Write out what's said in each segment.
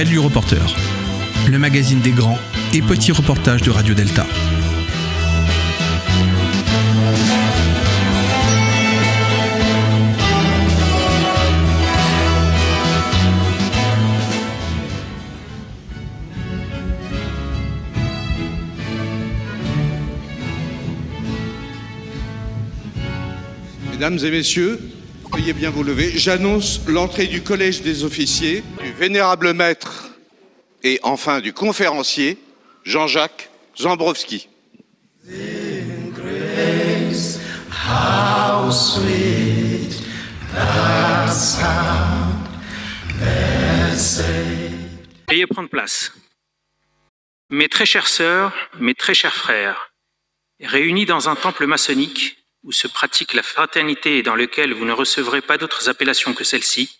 Gadu Reporter, le magazine des grands et petits reportages de Radio Delta. Mesdames et messieurs, veuillez bien vous lever. J'annonce l'entrée du Collège des officiers, du vénérable maître et enfin du conférencier Jean-Jacques Zambrowski. Veuillez prendre place. Mes très chères sœurs, mes très chers frères, réunis dans un temple maçonnique où se pratique la fraternité et dans lequel vous ne recevrez pas d'autres appellations que celle-ci,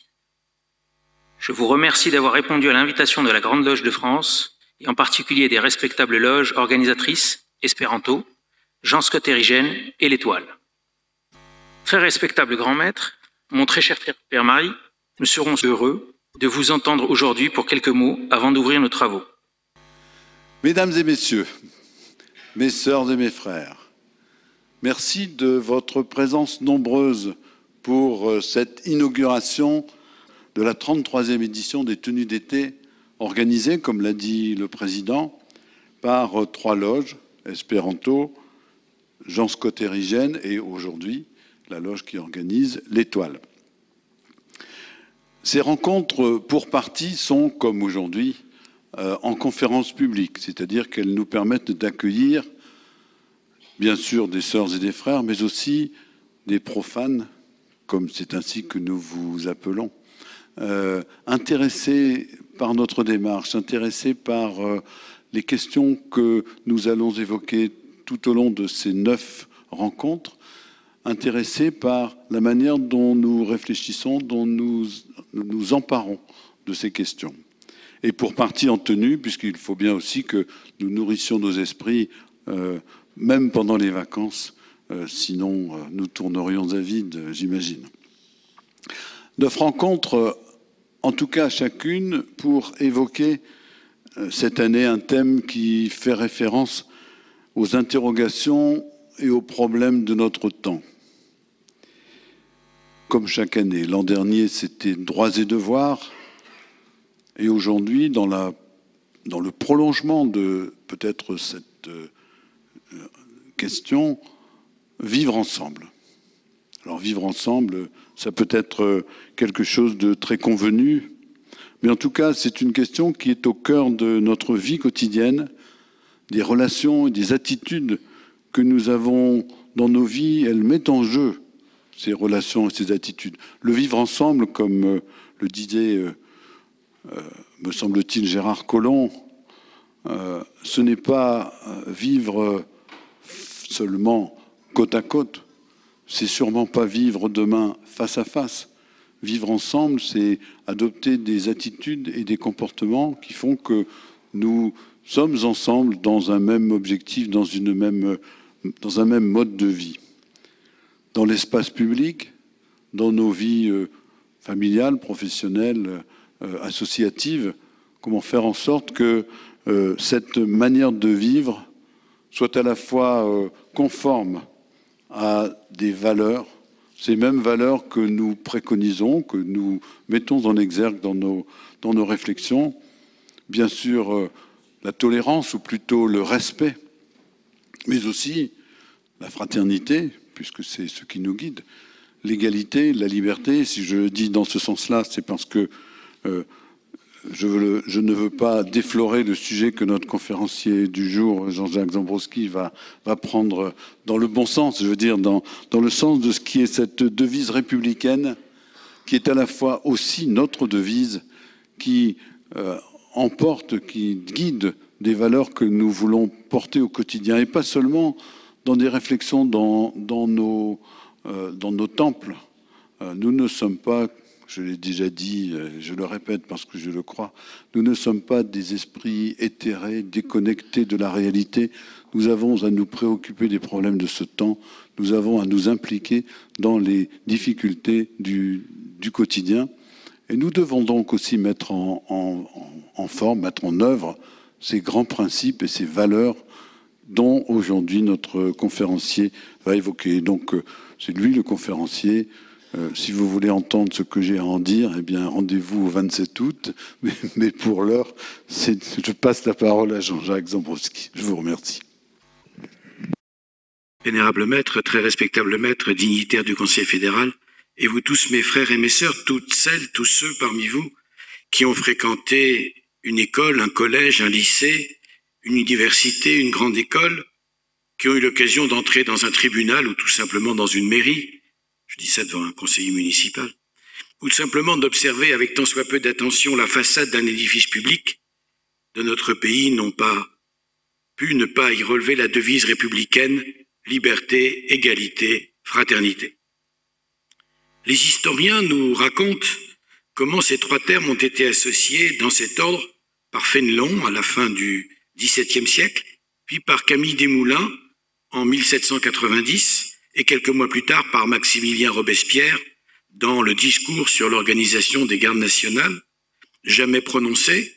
je vous remercie d'avoir répondu à l'invitation de la Grande Loge de France, et en particulier des respectables loges organisatrices, Espéranto, Jean Scott Érigène et l'Étoile. Très respectable grand maître, mon très cher Père Marie, nous serons heureux de vous entendre aujourd'hui pour quelques mots avant d'ouvrir nos travaux. Mesdames et messieurs, mes sœurs et mes frères, merci de votre présence nombreuse pour euh, cette inauguration de la 33e édition des tenues d'été organisée, comme l'a dit le président, par euh, trois loges, Espéranto, Jean Scott Érigène et aujourd'hui la loge qui organise l'Étoile. Ces rencontres, pour partie, sont, comme aujourd'hui, euh, en conférence publique, c'est-à-dire qu'elles nous permettent d'accueillir, bien sûr, des sœurs et des frères, mais aussi des profanes, comme c'est ainsi que nous vous appelons, euh, intéressés par notre démarche, intéressés par euh, les questions que nous allons évoquer tout au long de ces neuf rencontres, intéressés par la manière dont nous réfléchissons, dont nous nous emparons de ces questions. Et pour partie en tenue, puisqu'il faut bien aussi que nous nourrissions nos esprits, euh, même pendant les vacances, euh, sinon euh, nous tournerions à vide, j'imagine. Neuf rencontres, en tout cas chacune, pour évoquer cette année un thème qui fait référence aux interrogations et aux problèmes de notre temps comme chaque année. L'an dernier, c'était droits et devoirs. Et aujourd'hui, dans, le prolongement de peut-être cette euh, question, vivre ensemble. Alors vivre ensemble, ça peut être quelque chose de très convenu, mais en tout cas, c'est une question qui est au cœur de notre vie quotidienne, des relations et des attitudes que nous avons dans nos vies. Elle met en jeu ces relations et ces attitudes. Le vivre ensemble, comme euh, le disait, euh, euh, me semble-t-il, Gérard Collomb, ce n'est pas vivre seulement côte à côte, c'est sûrement pas vivre demain face à face. Vivre ensemble, c'est adopter des attitudes et des comportements qui font que nous sommes ensemble dans un même objectif, dans, dans un même mode de vie dans l'espace public, dans nos vies euh, familiales, professionnelles, euh, associatives, comment faire en sorte que euh, cette manière de vivre soit à la fois conforme à des valeurs, ces mêmes valeurs que nous préconisons, que nous mettons en exergue dans nos, réflexions, bien sûr la tolérance ou plutôt le respect, mais aussi la fraternité, puisque c'est ce qui nous guide. L'égalité, la liberté, si je dis dans ce sens-là, c'est parce que euh, je, ne veux pas déflorer le sujet que notre conférencier du jour, Jean-Jacques Zambrowski, va, prendre dans le bon sens, je veux dire dans, le sens de ce qui est cette devise républicaine, qui est à la fois aussi notre devise, qui euh, emporte, qui guide des valeurs que nous voulons porter au quotidien, et pas seulement dans des réflexions dans, euh, nos temples. Euh, nous ne sommes pas, je l'ai déjà dit, euh, je le répète parce que je le crois, nous ne sommes pas des esprits éthérés, déconnectés de la réalité. Nous avons à nous préoccuper des problèmes de ce temps. Nous avons à nous impliquer dans les difficultés du, quotidien. Et nous devons donc aussi mettre en, en, en forme, mettre en œuvre ces grands principes et ces valeurs dont aujourd'hui notre conférencier va évoquer. Donc euh, c'est lui le conférencier. Euh, si vous voulez entendre ce que j'ai à en dire, eh bien rendez-vous au 27 août. Mais, pour l'heure, je passe la parole à Jean-Jacques Zambrowski. Je vous remercie. Vénérable maître, très respectable maître, dignitaire du Conseil fédéral, et vous tous mes frères et mes sœurs, toutes celles, tous ceux parmi vous qui ont fréquenté une école, un collège, un lycée, une université, une grande école, qui ont eu l'occasion d'entrer dans un tribunal ou tout simplement dans une mairie, dis ça devant un conseiller municipal, ou simplement d'observer avec tant soit peu d'attention la façade d'un édifice public de notre pays n'ont pas pu ne pas y relever la devise républicaine liberté, égalité, fraternité. Les historiens nous racontent comment ces trois termes ont été associés dans cet ordre par Fénelon à la fin du XVIIe siècle, puis par Camille Desmoulins en 1790 et quelques mois plus tard par Maximilien Robespierre dans le discours sur l'organisation des gardes nationales, jamais prononcé,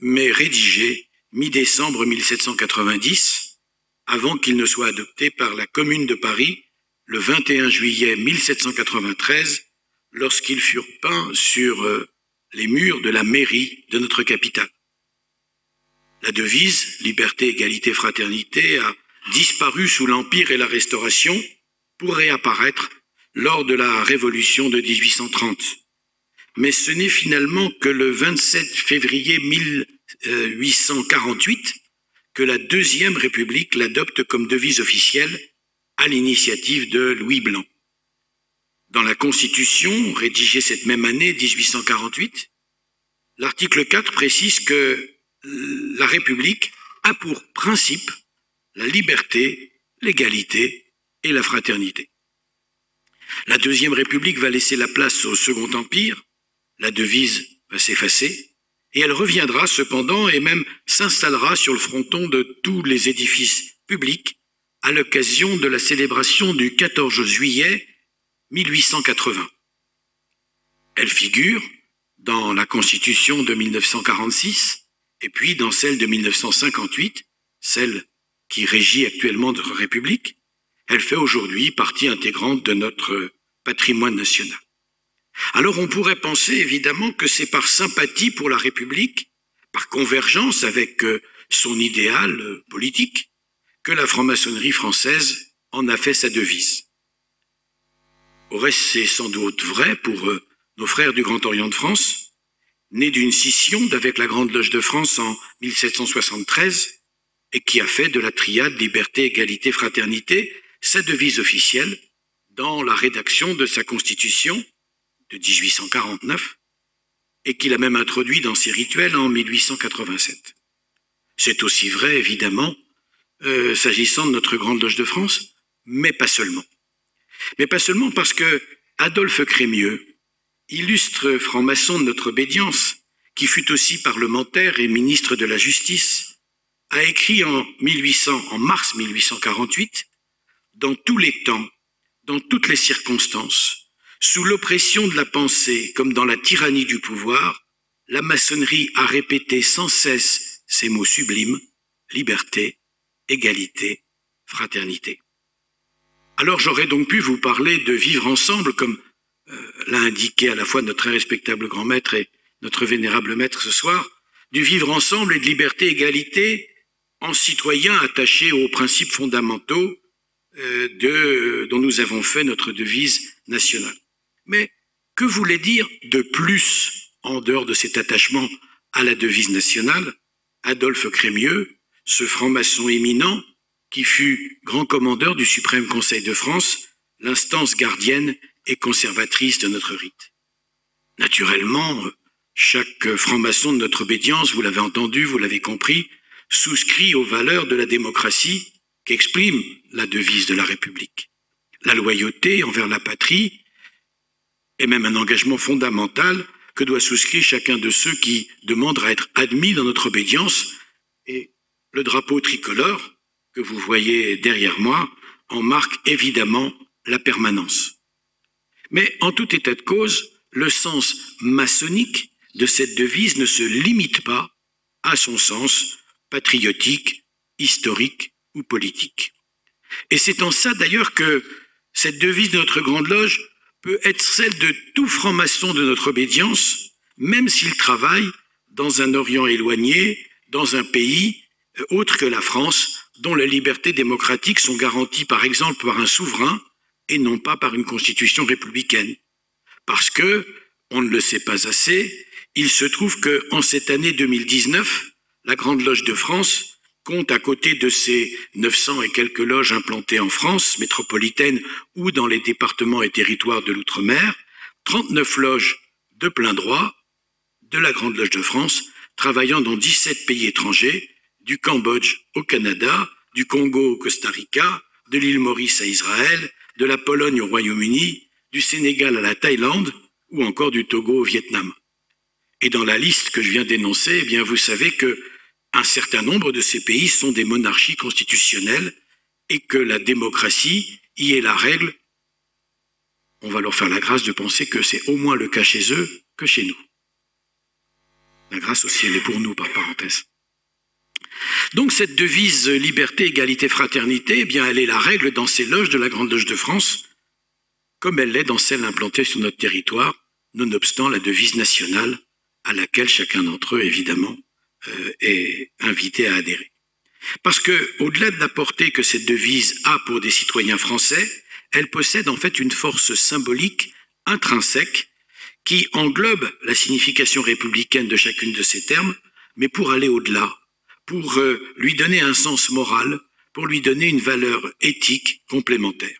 mais rédigé mi-décembre 1790, avant qu'il ne soit adopté par la Commune de Paris le 21 juillet 1793, lorsqu'ils furent peints sur euh, les murs de la mairie de notre capitale. La devise liberté, égalité, fraternité a disparu sous l'Empire et la Restauration pour réapparaître lors de la Révolution de 1830. Mais ce n'est finalement que le 27 février 1848 que la Deuxième République l'adopte comme devise officielle à l'initiative de Louis Blanc. Dans la Constitution, rédigée cette même année, 1848, l'article 4 précise que la République a pour principe la liberté, l'égalité et la fraternité. La Deuxième République va laisser la place au Second Empire, la devise va s'effacer, et elle reviendra cependant et même s'installera sur le fronton de tous les édifices publics à l'occasion de la célébration du 14 juillet 1880. Elle figure dans la Constitution de 1946 et puis dans celle de 1958, celle qui régit actuellement notre République, elle fait aujourd'hui partie intégrante de notre patrimoine national. Alors on pourrait penser évidemment que c'est par sympathie pour la République, par convergence avec euh, son idéal euh, politique, que la franc-maçonnerie française en a fait sa devise. Au reste, c'est sans doute vrai pour euh, nos frères du Grand Orient de France, né d'une scission d'avec la Grande Loge de France en 1773 et qui a fait de la triade liberté, égalité, fraternité sa devise officielle dans la rédaction de sa constitution de 1849 et qu'il a même introduit dans ses rituels en 1887. C'est aussi vrai, évidemment, euh, s'agissant de notre Grande Loge de France, mais pas seulement. Mais pas seulement parce que Adolphe Crémieux, illustre franc-maçon de notre obédience, qui fut aussi parlementaire et ministre de la Justice, a écrit en 1800, en mars 1848, dans tous les temps, dans toutes les circonstances, sous l'oppression de la pensée comme dans la tyrannie du pouvoir, la maçonnerie a répété sans cesse ces mots sublimes, liberté, égalité, fraternité. Alors j'aurais donc pu vous parler de vivre ensemble comme euh, l'a indiqué à la fois notre respectable grand maître et notre vénérable maître ce soir, du vivre ensemble et de liberté, égalité, en citoyens attachés aux principes fondamentaux de, dont nous avons fait notre devise nationale. Mais que voulait dire de plus, en dehors de cet attachement à la devise nationale, Adolphe Crémieux, ce franc-maçon éminent qui fut grand commandeur du Suprême Conseil de France, l'instance gardienne et conservatrice de notre rite. Naturellement, chaque franc-maçon de notre obédience, vous l'avez entendu, vous l'avez compris, souscrit aux valeurs de la démocratie qu'exprime la devise de la République. La loyauté envers la patrie est même un engagement fondamental que doit souscrire chacun de ceux qui demandent à être admis dans notre obédience. Et le drapeau tricolore que vous voyez derrière moi en marque évidemment la permanence. Mais en tout état de cause, le sens maçonnique de cette devise ne se limite pas à son sens patriotique, historique ou politique. Et c'est en ça d'ailleurs que cette devise de notre Grande Loge peut être celle de tout franc-maçon de notre obédience, même s'il travaille dans un Orient éloigné, dans un pays euh, autre que la France, dont les libertés démocratiques sont garanties par exemple par un souverain et non pas par une constitution républicaine. Parce que, on ne le sait pas assez, il se trouve que en cette année 2019, la Grande Loge de France compte à côté de ses 900 et quelques loges implantées en France métropolitaine ou dans les départements et territoires de l'outre-mer, 39 loges de plein droit de la Grande Loge de France, travaillant dans 17 pays étrangers, du Cambodge au Canada, du Congo au Costa Rica, de l'île Maurice à Israël, de la Pologne au Royaume-Uni, du Sénégal à la Thaïlande ou encore du Togo au Vietnam. Et dans la liste que je viens d'énoncer, eh bien, vous savez que un certain nombre de ces pays sont des monarchies constitutionnelles et que la démocratie y est la règle. On va leur faire la grâce de penser que c'est au moins le cas chez eux que chez nous. La grâce aussi, elle est pour nous, par parenthèse. Donc cette devise liberté, égalité, fraternité, eh bien, elle est la règle dans ces loges de la Grande Loge de France, comme elle l'est dans celles implantées sur notre territoire, nonobstant la devise nationale à laquelle chacun d'entre eux, évidemment, est invité à adhérer. Parce que, au-delà de la portée que cette devise a pour des citoyens français, elle possède en fait une force symbolique intrinsèque qui englobe la signification républicaine de chacune de ces termes, mais pour aller au-delà, pour euh, lui donner un sens moral, pour lui donner une valeur éthique complémentaire.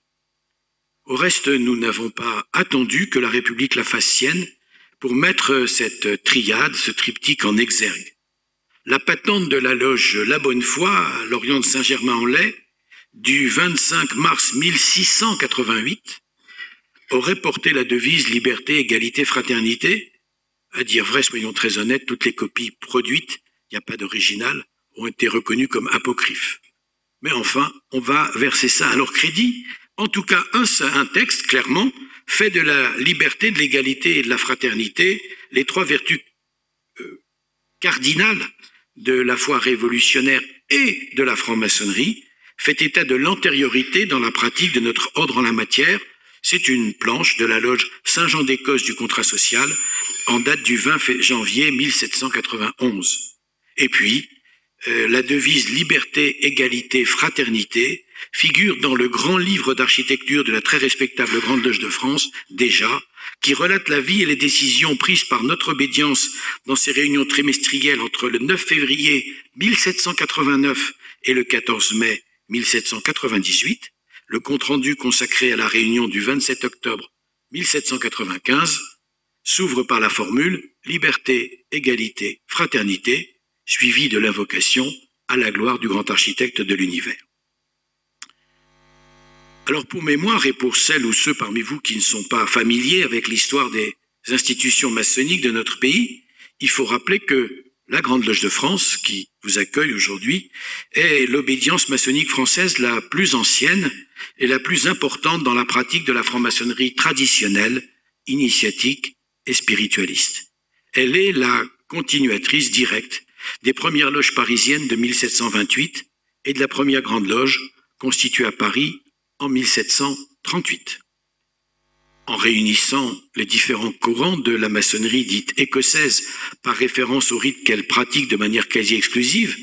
Au reste, nous n'avons pas attendu que la République la fasse sienne pour mettre cette triade, ce triptyque en exergue. La patente de la loge La Bonne Foi l'Orient de Saint-Germain-en-Laye du 25 mars 1688 aurait porté la devise liberté, égalité, fraternité. À dire vrai, soyons très honnêtes, toutes les copies produites, il n'y a pas d'original, ont été reconnues comme apocryphes. Mais enfin, on va verser ça à leur crédit. En tout cas, un, un texte, clairement, fait de la liberté, de l'égalité et de la fraternité les trois vertus euh, cardinales de la foi révolutionnaire et de la franc-maçonnerie, fait état de l'antériorité dans la pratique de notre ordre en la matière. C'est une planche de la loge Saint-Jean d'Écosse du contrat social en date du 20 janvier 1791. Et puis, euh, la devise liberté, égalité, fraternité figure dans le grand livre d'architecture de la très respectable Grande Loge de France, déjà, qui relate la vie et les décisions prises par notre obédience dans ses réunions trimestrielles entre le 9 février 1789 et le 14 mai 1798, le compte-rendu consacré à la réunion du 27 octobre 1795 s'ouvre par la formule liberté, égalité, fraternité, suivie de l'invocation à la gloire du grand architecte de l'univers. Alors pour mémoire et pour celles ou ceux parmi vous qui ne sont pas familiers avec l'histoire des institutions maçonniques de notre pays, il faut rappeler que la Grande Loge de France, qui vous accueille aujourd'hui, est l'obédience maçonnique française la plus ancienne et la plus importante dans la pratique de la franc-maçonnerie traditionnelle, initiatique et spiritualiste. Elle est la continuatrice directe des premières loges parisiennes de 1728 et de la première Grande Loge constituée à Paris en 1738. En réunissant les différents courants de la maçonnerie dite écossaise par référence au rite qu'elle pratique de manière quasi exclusive,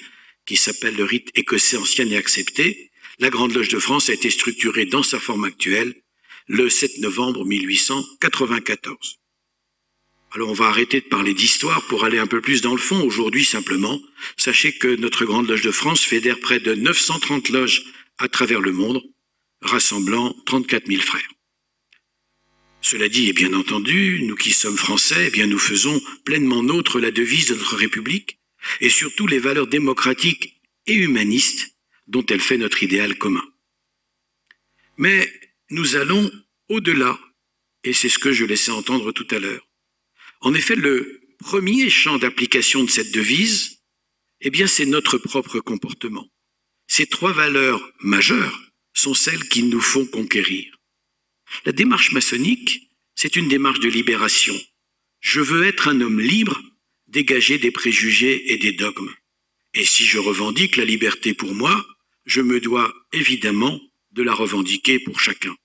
qui s'appelle le rite écossais ancien et accepté, la Grande Loge de France a été structurée dans sa forme actuelle le 7 novembre 1894. Alors on va arrêter de parler d'histoire pour aller un peu plus dans le fond. Aujourd'hui simplement, sachez que notre Grande Loge de France fédère près de 930 loges à travers le monde rassemblant 34 000 frères. Cela dit, et bien entendu, nous qui sommes français, eh bien nous faisons pleinement nôtre la devise de notre République et surtout les valeurs démocratiques et humanistes dont elle fait notre idéal commun. Mais nous allons au-delà, et c'est ce que je laissais entendre tout à l'heure. En effet, le premier champ d'application de cette devise, eh bien, c'est notre propre comportement. Ces trois valeurs majeures sont celles qui nous font conquérir. La démarche maçonnique, c'est une démarche de libération. Je veux être un homme libre, dégagé des préjugés et des dogmes. Et si je revendique la liberté pour moi, je me dois évidemment de la revendiquer pour chacun.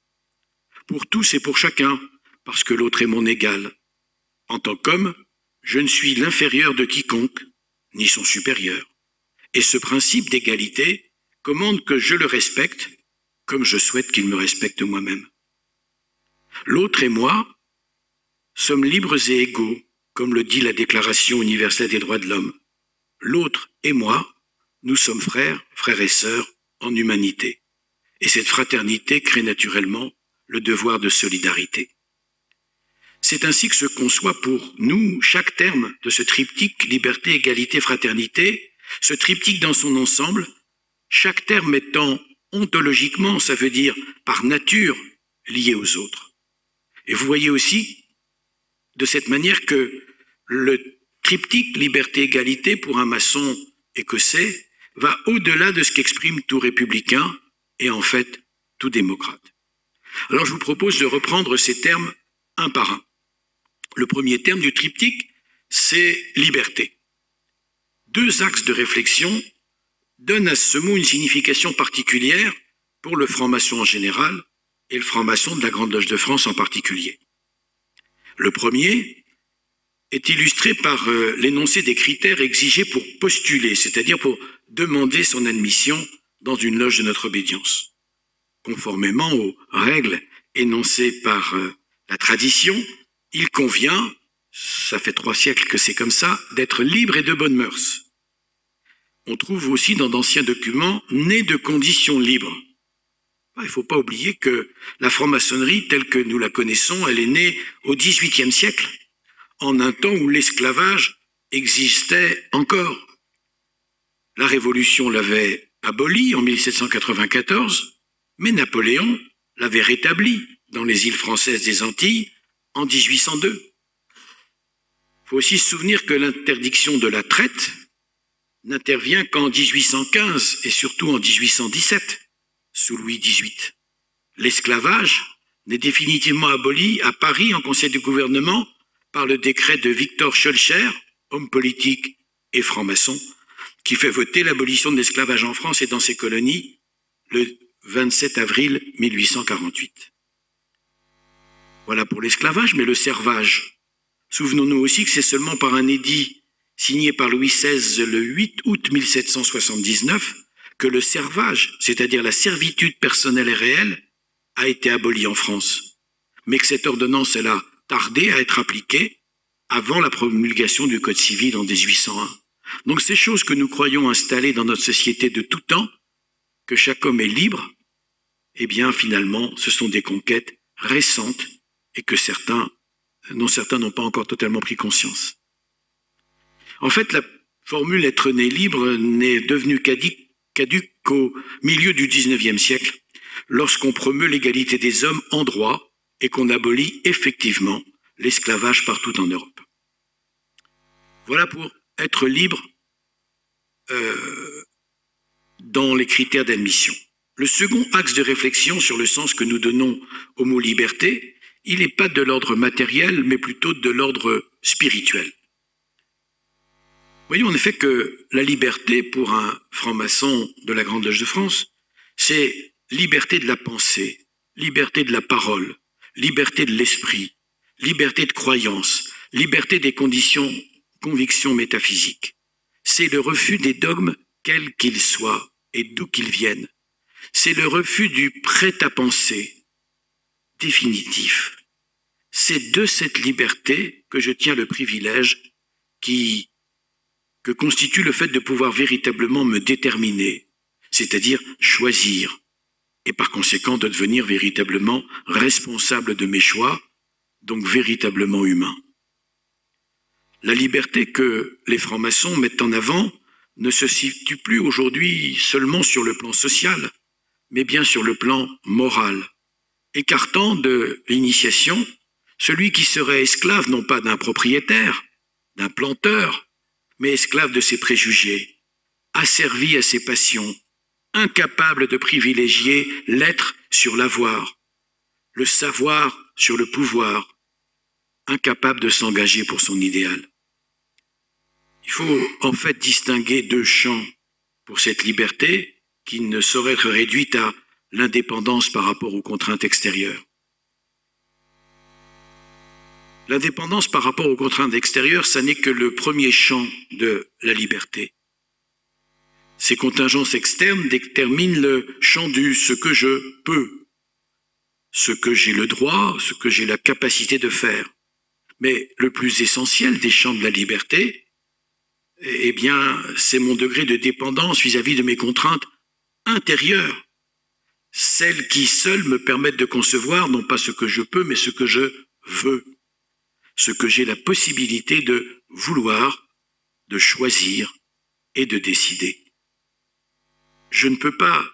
Pour tous et pour chacun, parce que l'autre est mon égal. En tant qu'homme, je ne suis l'inférieur de quiconque, ni son supérieur. Et ce principe d'égalité commande que je le respecte comme je souhaite qu'il me respecte moi-même. L'autre et moi sommes libres et égaux, comme le dit la Déclaration universelle des droits de l'homme. L'autre et moi, nous sommes frères, frères et sœurs en humanité. Et cette fraternité crée naturellement le devoir de solidarité. C'est ainsi que se conçoit pour nous chaque terme de ce triptyque liberté, égalité, fraternité, ce triptyque dans son ensemble, chaque terme étant ontologiquement, ça veut dire par nature, lié aux autres. Et vous voyez aussi de cette manière que le triptyque liberté, égalité pour un maçon écossais va au-delà de ce qu'exprime tout républicain et en fait tout démocrate. Alors je vous propose de reprendre ces termes un par un. Le premier terme du triptyque, c'est liberté. Deux axes de réflexion donnent à ce mot une signification particulière pour le franc-maçon en général et le franc-maçon de la Grande Loge de France en particulier. Le premier est illustré par euh, l'énoncé des critères exigés pour postuler, c'est-à-dire pour demander son admission dans une loge de notre obédience. Conformément aux règles énoncées par euh, la tradition, il convient, ça fait trois siècles que c'est comme ça, d'être libre et de bonnes mœurs. On trouve aussi dans d'anciens documents né de conditions libres. Ah, il ne faut pas oublier que la franc-maçonnerie telle que nous la connaissons, elle est née au XVIIIe siècle, en un temps où l'esclavage existait encore. La Révolution l'avait aboli en 1794, mais Napoléon l'avait rétabli dans les îles françaises des Antilles en 1802. Il faut aussi se souvenir que l'interdiction de la traite n'intervient qu'en 1815 et surtout en 1817, sous Louis XVIII. L'esclavage n'est définitivement aboli à Paris en conseil de gouvernement par le décret de Victor Schulcher, homme politique et franc-maçon, qui fait voter l'abolition de l'esclavage en France et dans ses colonies le 27 avril 1848. Voilà pour l'esclavage, mais le servage. Souvenons-nous aussi que c'est seulement par un édit signé par Louis XVI le 8 août 1779 que le servage, c'est-à-dire la servitude personnelle et réelle, a été aboli en France. Mais que cette ordonnance, elle a tardé à être appliquée avant la promulgation du Code civil en 1801. Donc ces choses que nous croyons installées dans notre société de tout temps, que chaque homme est libre, eh bien finalement, ce sont des conquêtes récentes et que certains, non certains n'ont pas encore totalement pris conscience. En fait, la formule être né libre n'est devenue caduque qu'au milieu du XIXe siècle, lorsqu'on promeut l'égalité des hommes en droit et qu'on abolit effectivement l'esclavage partout en Europe. Voilà pour être libre euh, dans les critères d'admission. Le second axe de réflexion sur le sens que nous donnons au mot liberté il n'est pas de l'ordre matériel, mais plutôt de l'ordre spirituel. Voyons en effet que la liberté pour un franc-maçon de la Grande Loge de France, c'est liberté de la pensée, liberté de la parole, liberté de l'esprit, liberté de croyance, liberté des conditions, convictions métaphysiques. C'est le refus des dogmes, quels qu'ils soient et d'où qu'ils viennent. C'est le refus du prêt-à-penser, définitif. C'est de cette liberté que je tiens le privilège qui, que constitue le fait de pouvoir véritablement me déterminer, c'est-à-dire choisir, et par conséquent de devenir véritablement responsable de mes choix, donc véritablement humain. La liberté que les francs-maçons mettent en avant ne se situe plus aujourd'hui seulement sur le plan social, mais bien sur le plan moral écartant de l'initiation celui qui serait esclave non pas d'un propriétaire, d'un planteur, mais esclave de ses préjugés, asservi à ses passions, incapable de privilégier l'être sur l'avoir, le savoir sur le pouvoir, incapable de s'engager pour son idéal. Il faut en fait distinguer deux champs pour cette liberté qui ne saurait être réduite à l'indépendance par rapport aux contraintes extérieures. L'indépendance par rapport aux contraintes extérieures, ça n'est que le premier champ de la liberté. Ces contingences externes déterminent le champ du ce que je peux, ce que j'ai le droit, ce que j'ai la capacité de faire. Mais le plus essentiel des champs de la liberté, eh bien, c'est mon degré de dépendance vis-à-vis de mes contraintes intérieures, celles qui seules me permettent de concevoir non pas ce que je peux, mais ce que je veux ce que j'ai la possibilité de vouloir, de choisir et de décider. Je ne peux pas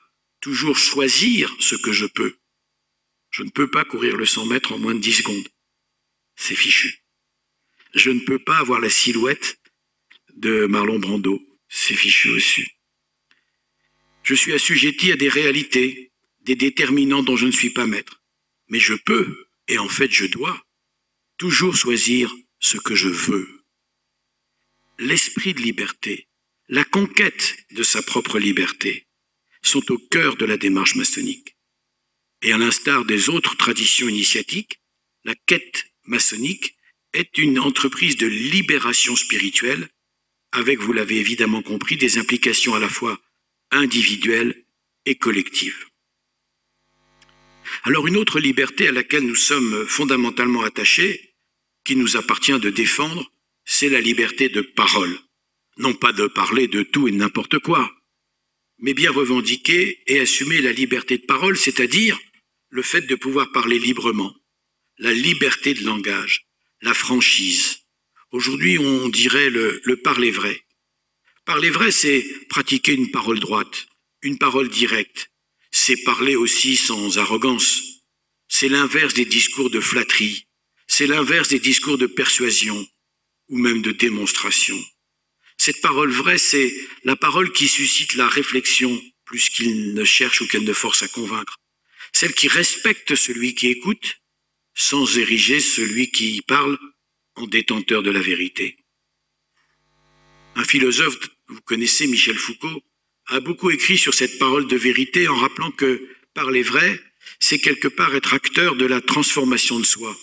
toujours choisir ce que je peux. Je ne peux pas courir le 100 mètres en moins de 10 secondes. C'est fichu. Je ne peux pas avoir la silhouette de Marlon Brando. C'est fichu aussi. Je suis assujetti à des réalités, des déterminants dont je ne suis pas maître. Mais je peux, et en fait je dois, toujours choisir ce que je veux. L'esprit de liberté, la conquête de sa propre liberté sont au cœur de la démarche maçonnique. Et à l'instar des autres traditions initiatiques, la quête maçonnique est une entreprise de libération spirituelle avec, vous l'avez évidemment compris, des implications à la fois individuelles et collectives. Alors une autre liberté à laquelle nous sommes fondamentalement attachés, qui nous appartient de défendre, c'est la liberté de parole. Non pas de parler de tout et de n'importe quoi, mais bien revendiquer et assumer la liberté de parole, c'est-à-dire le fait de pouvoir parler librement, la liberté de langage, la franchise. Aujourd'hui, on dirait le, le parler vrai. Parler vrai, c'est pratiquer une parole droite, une parole directe, c'est parler aussi sans arrogance. C'est l'inverse des discours de flatterie. C'est l'inverse des discours de persuasion ou même de démonstration. Cette parole vraie, c'est la parole qui suscite la réflexion plus qu'il ne cherche ou qu'elle ne force à convaincre. Celle qui respecte celui qui écoute sans ériger celui qui parle en détenteur de la vérité. Un philosophe, vous connaissez Michel Foucault, a beaucoup écrit sur cette parole de vérité en rappelant que parler vrai, c'est quelque part être acteur de la transformation de soi.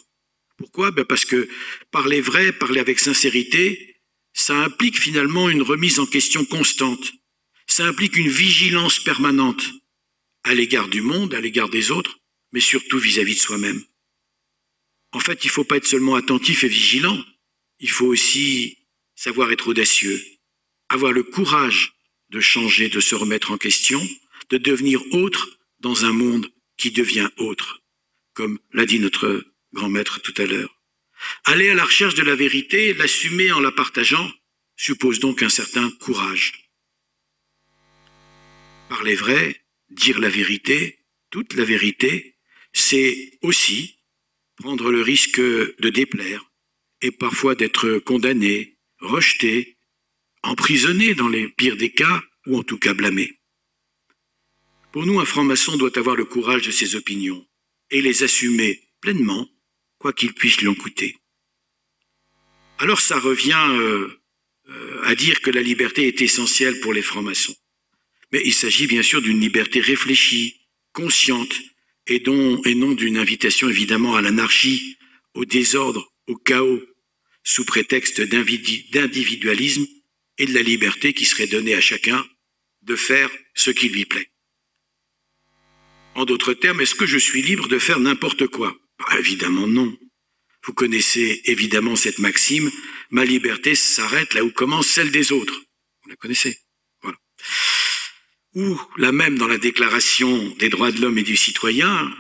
Pourquoi? Ben Parce que parler vrai, parler avec sincérité, ça implique finalement une remise en question constante. Ça implique une vigilance permanente à l'égard du monde, à l'égard des autres, mais surtout vis-à-vis de soi-même. En fait, il ne faut pas être seulement attentif et vigilant, il faut aussi savoir être audacieux, avoir le courage de changer, de se remettre en question, de devenir autre dans un monde qui devient autre, comme l'a dit notre grand maître tout à l'heure. Aller à la recherche de la vérité, l'assumer en la partageant, suppose donc un certain courage. Parler vrai, dire la vérité, toute la vérité, c'est aussi prendre le risque de déplaire et parfois d'être condamné, rejeté, emprisonné dans les pires des cas, ou en tout cas blâmé. Pour nous, un franc-maçon doit avoir le courage de ses opinions et les assumer pleinement, quoi qu'il puisse lui en coûter. Alors ça revient euh, euh, à dire que la liberté est essentielle pour les francs-maçons. Mais il s'agit bien sûr d'une liberté réfléchie, consciente, et, non d'une invitation évidemment à l'anarchie, au désordre, au chaos, sous prétexte d'individualisme et de la liberté qui serait donnée à chacun de faire ce qui lui plaît. En d'autres termes, est-ce que je suis libre de faire n'importe quoi? Bah, Évidemment non. Vous connaissez évidemment cette maxime, ma liberté s'arrête là où commence celle des autres. Vous la connaissez? Voilà. Ou la même dans la Déclaration des droits de l'homme et du citoyen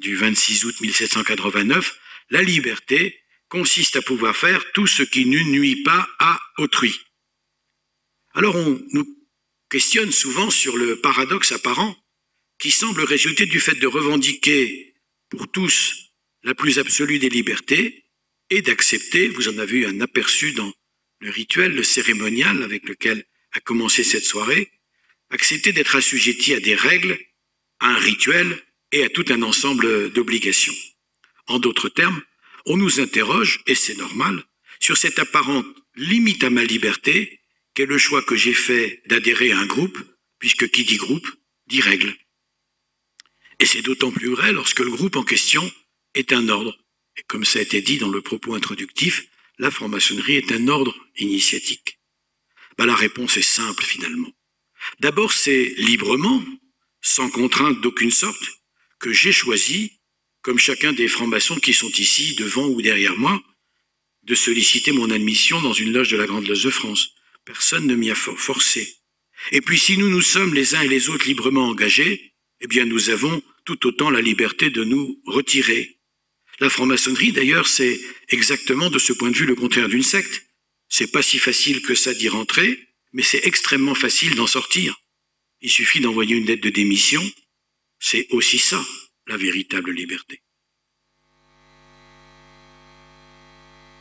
du 26 août 1789, la liberté consiste à pouvoir faire tout ce qui ne nuit pas à autrui. Alors on nous questionne souvent sur le paradoxe apparent qui semble résulter du fait de revendiquer pour tous la plus absolue des libertés et d'accepter, vous en avez eu un aperçu dans le rituel, le cérémonial avec lequel a commencé cette soirée, accepter d'être assujetti à des règles, à un rituel et à tout un ensemble d'obligations. En d'autres termes, on nous interroge, et c'est normal, sur cette apparente limite à ma liberté qu'est le choix que j'ai fait d'adhérer à un groupe, puisque qui dit groupe dit règle. Et c'est d'autant plus vrai lorsque le groupe en question est un ordre. Et comme ça a été dit dans le propos introductif, la franc-maçonnerie est un ordre initiatique. Bah, la réponse est simple finalement. D'abord, c'est librement, sans contrainte d'aucune sorte, que j'ai choisi, comme chacun des francs-maçons qui sont ici, devant ou derrière moi, de solliciter mon admission dans une loge de la Grande Loge de France. Personne ne m'y a forcé. Et puis si nous nous sommes les uns et les autres librement engagés, eh bien nous avons tout autant la liberté de nous retirer. La franc-maçonnerie, d'ailleurs, c'est exactement de ce point de vue le contraire d'une secte. C'est pas si facile que ça d'y rentrer, mais c'est extrêmement facile d'en sortir. Il suffit d'envoyer une lettre de démission. C'est aussi ça, la véritable liberté.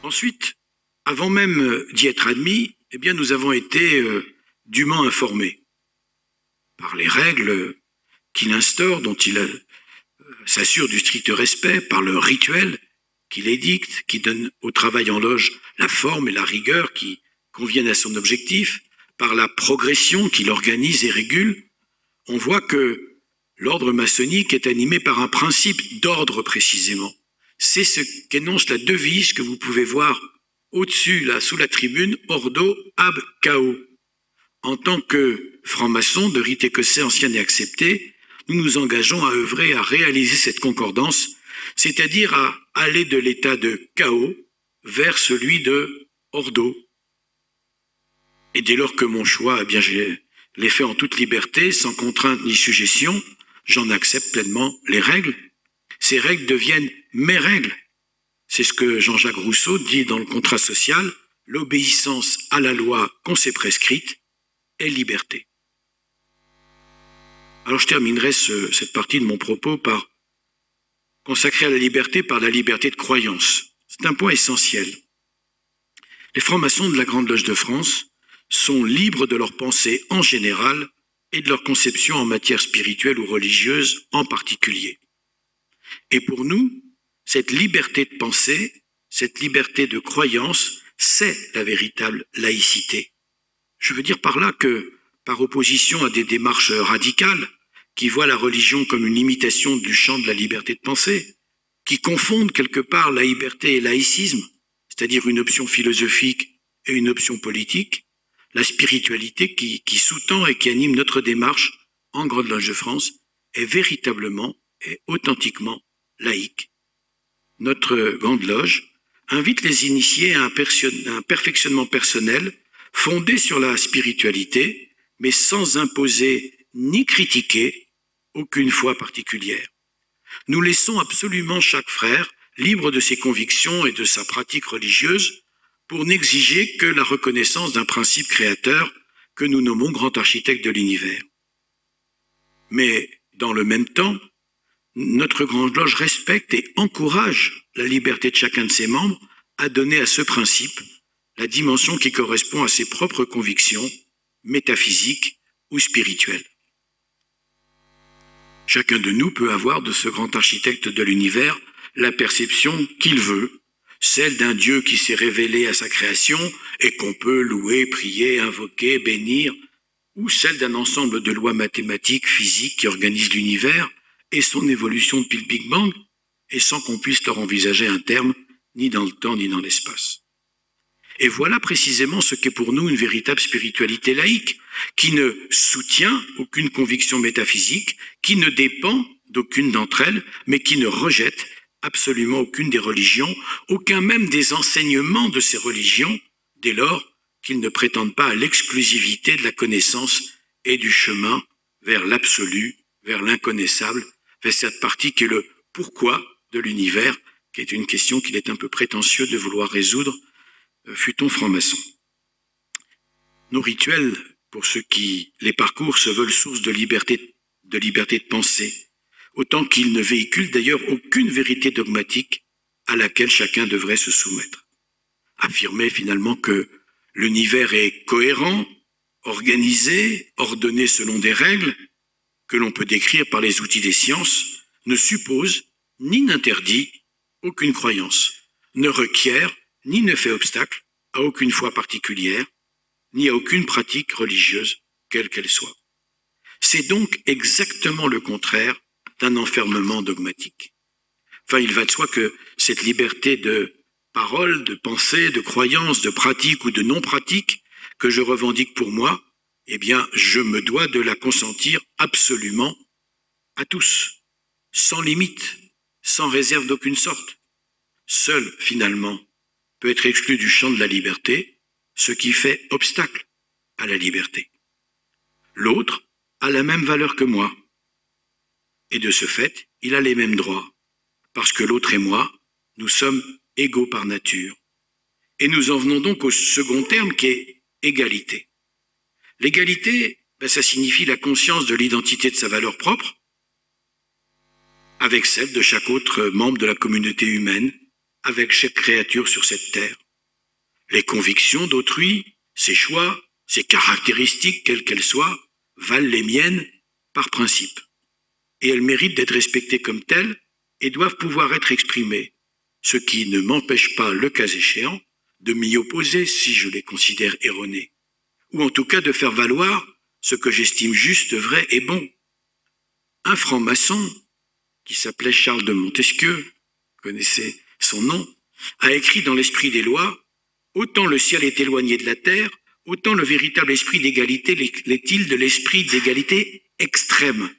Ensuite, avant même d'y être admis, eh bien, nous avons été euh, dûment informés par les règles qu'il instaure, dont il euh, s'assure du strict respect, par le rituel qu'il édicte, qui donne au travail en loge la forme et la rigueur qui conviennent à son objectif, par la progression qu'il organise et régule, on voit que l'ordre maçonnique est animé par un principe d'ordre précisément. C'est ce qu'énonce la devise que vous pouvez voir au-dessus, là, sous la tribune, Ordo ab Chaos. En tant que franc-maçon de rite écossais ancien et accepté, nous nous engageons à œuvrer à réaliser cette concordance, c'est-à-dire à aller de l'état de chaos vers celui de ordo, et dès lors que mon choix, eh bien, je l'ai fait en toute liberté, sans contrainte ni suggestion, j'en accepte pleinement les règles. Ces règles deviennent mes règles. C'est ce que Jean-Jacques Rousseau dit dans le contrat social, l'obéissance à la loi qu'on s'est prescrite est liberté. Alors je terminerai cette partie de mon propos par consacrer à la liberté par la liberté de croyance. C'est un point essentiel. Les francs-maçons de la Grande Loge de France sont libres de leur pensée en général et de leur conception en matière spirituelle ou religieuse en particulier. Et pour nous, cette liberté de pensée, cette liberté de croyance, c'est la véritable laïcité. Je veux dire par là que, par opposition à des démarches radicales qui voient la religion comme une limitation du champ de la liberté de pensée, qui confondent quelque part la liberté et laïcisme, c'est-à-dire une option philosophique et une option politique, la spiritualité qui, sous-tend et qui anime notre démarche en Grande Loge de France est véritablement et authentiquement laïque. Notre Grande Loge invite les initiés à un, un perfectionnement personnel fondé sur la spiritualité, mais sans imposer ni critiquer aucune foi particulière. Nous laissons absolument chaque frère libre de ses convictions et de sa pratique religieuse pour n'exiger que la reconnaissance d'un principe créateur que nous nommons grand architecte de l'univers. Mais dans le même temps, notre Grande Loge respecte et encourage la liberté de chacun de ses membres à donner à ce principe la dimension qui correspond à ses propres convictions métaphysiques ou spirituelles. Chacun de nous peut avoir de ce grand architecte de l'univers la perception qu'il veut, celle d'un Dieu qui s'est révélé à sa création et qu'on peut louer, prier, invoquer, bénir, ou celle d'un ensemble de lois mathématiques, physiques qui organisent l'univers et son évolution depuis le Big Bang, et sans qu'on puisse leur envisager un terme, ni dans le temps, ni dans l'espace. Et voilà précisément ce qu'est pour nous une véritable spiritualité laïque, qui ne soutient aucune conviction métaphysique, qui ne dépend d'aucune d'entre elles, mais qui ne rejette absolument aucune des religions, aucun même des enseignements de ces religions, dès lors qu'ils ne prétendent pas à l'exclusivité de la connaissance et du chemin vers l'absolu, vers l'inconnaissable, vers cette partie qui est le pourquoi de l'univers, qui est une question qu'il est un peu prétentieux de vouloir résoudre, euh, fut-on franc-maçon. Nos rituels, pour ceux qui les parcourent, se veulent source de liberté, de liberté de pensée, autant qu'ils ne véhiculent d'ailleurs aucune vérité dogmatique à laquelle chacun devrait se soumettre. Affirmer finalement que l'univers est cohérent, organisé, ordonné selon des règles que l'on peut décrire par les outils des sciences, ne suppose ni n'interdit aucune croyance. ne requiert ni ne fait obstacle à aucune foi particulière, ni à aucune pratique religieuse, quelle qu'elle soit. C'est donc exactement le contraire d'un enfermement dogmatique. Enfin, il va de soi que cette liberté de parole, de pensée, de croyance, de pratique ou de non-pratique que je revendique pour moi, eh bien, je me dois de la consentir absolument à tous, sans limite, sans réserve d'aucune sorte. Seul, finalement, peut être exclu du champ de la liberté ce qui fait obstacle à la liberté. L'autre a la même valeur que moi. Et de ce fait, il a les mêmes droits, parce que l'autre et moi, nous sommes égaux par nature. Et nous en venons donc au second terme qui est égalité. L'égalité, ben, ça signifie la conscience de l'identité de sa valeur propre, avec celle de chaque autre membre de la communauté humaine, avec chaque créature sur cette terre. Les convictions d'autrui, ses choix, ses caractéristiques, quelles qu'elles soient, valent les miennes par principe. Et elles méritent d'être respectées comme telles et doivent pouvoir être exprimées, ce qui ne m'empêche pas, le cas échéant, de m'y opposer si je les considère erronées, ou en tout cas de faire valoir ce que j'estime juste, vrai et bon. Un franc-maçon, qui s'appelait Charles de Montesquieu, connaissez son nom, a écrit dans l'esprit des lois, Autant le ciel est éloigné de la terre, autant le véritable esprit d'égalité l'est-il de l'esprit d'égalité extrême.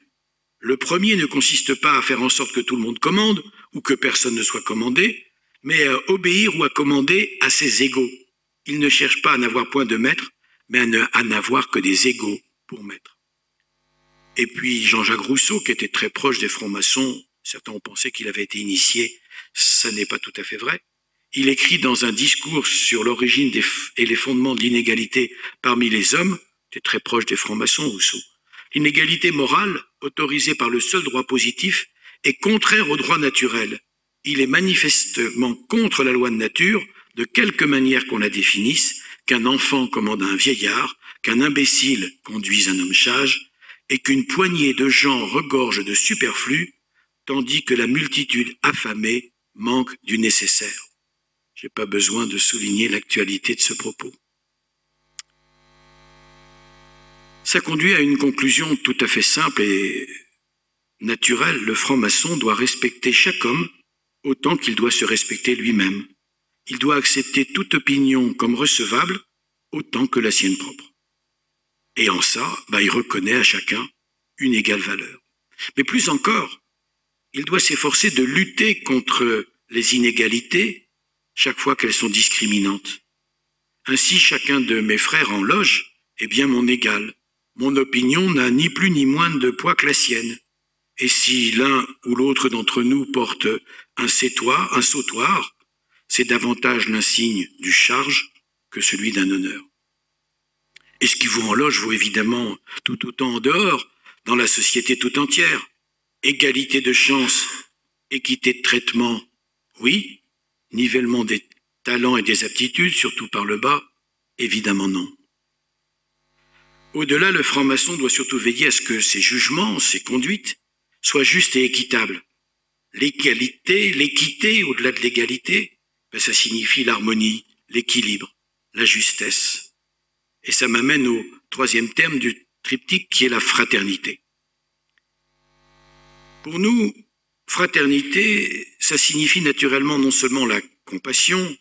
Le premier ne consiste pas à faire en sorte que tout le monde commande, ou que personne ne soit commandé, mais à obéir ou à commander à ses égaux. Il ne cherche pas à n'avoir point de maître, mais à n'avoir que des égaux pour maître. Et puis Jean-Jacques Rousseau, qui était très proche des francs-maçons, certains ont pensé qu'il avait été initié, ça n'est pas tout à fait vrai. Il écrit dans un discours sur l'origine et les fondements de l'inégalité parmi les hommes, qui est très proche des francs-maçons Rousseau. L'inégalité morale, autorisée par le seul droit positif, est contraire au droit naturel. Il est manifestement contre la loi de nature, de quelque manière qu'on la définisse, qu'un enfant commande un vieillard, qu'un imbécile conduise un homme sage, et qu'une poignée de gens regorge de superflu, tandis que la multitude affamée manque du nécessaire. Je n'ai pas besoin de souligner l'actualité de ce propos. Ça conduit à une conclusion tout à fait simple et naturelle. Le franc-maçon doit respecter chaque homme autant qu'il doit se respecter lui-même. Il doit accepter toute opinion comme recevable autant que la sienne propre. Et en ça, bah, il reconnaît à chacun une égale valeur. Mais plus encore, il doit s'efforcer de lutter contre les inégalités chaque fois qu'elles sont discriminantes. Ainsi, chacun de mes frères en loge est bien mon égal. Mon opinion n'a ni plus ni moins de poids que la sienne. Et si l'un ou l'autre d'entre nous porte un sétoir, un sautoir, c'est davantage l'insigne du charge que celui d'un honneur. Et ce qui vaut en loge vaut évidemment tout autant en dehors, dans la société tout entière. Égalité de chance, équité de traitement, oui, nivellement des talents et des aptitudes, surtout par le bas, évidemment non. Au-delà, le franc-maçon doit surtout veiller à ce que ses jugements, ses conduites, soient justes et équitables. L'égalité, l'équité, au-delà de l'égalité, ça signifie l'harmonie, l'équilibre, la justesse. Et ça m'amène au troisième terme du triptyque qui est la fraternité. Pour nous, fraternité, ça signifie naturellement non seulement la compassion,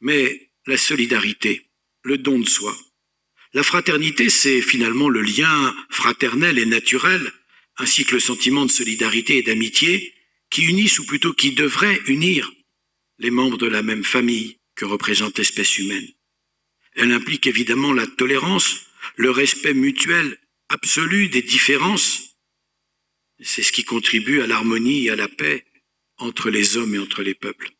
mais la solidarité, le don de soi. La fraternité, c'est finalement le lien fraternel et naturel, ainsi que le sentiment de solidarité et d'amitié qui unissent ou plutôt qui devraient unir les membres de la même famille que représente l'espèce humaine. Elle implique évidemment la tolérance, le respect mutuel absolu des différences. C'est ce qui contribue à l'harmonie et à la paix entre les hommes et entre les peuples.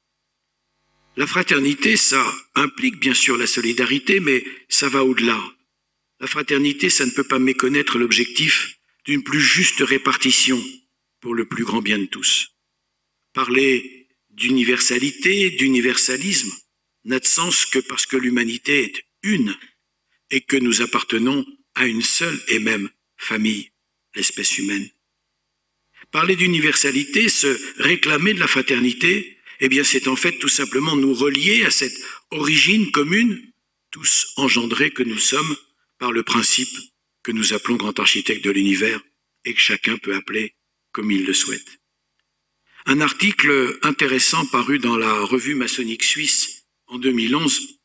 La fraternité, ça implique bien sûr la solidarité, mais ça va au-delà. La fraternité, ça ne peut pas méconnaître l'objectif d'une plus juste répartition pour le plus grand bien de tous. Parler d'universalité, d'universalisme, n'a de sens que parce que l'humanité est une et que nous appartenons à une seule et même famille, l'espèce humaine. Parler d'universalité, se réclamer de la fraternité, Eh bien, c'est en fait tout simplement nous relier à cette origine commune, tous engendrés que nous sommes par le principe que nous appelons grand architecte de l'univers et que chacun peut appeler comme il le souhaite. Un article intéressant paru dans la revue maçonnique suisse en 2011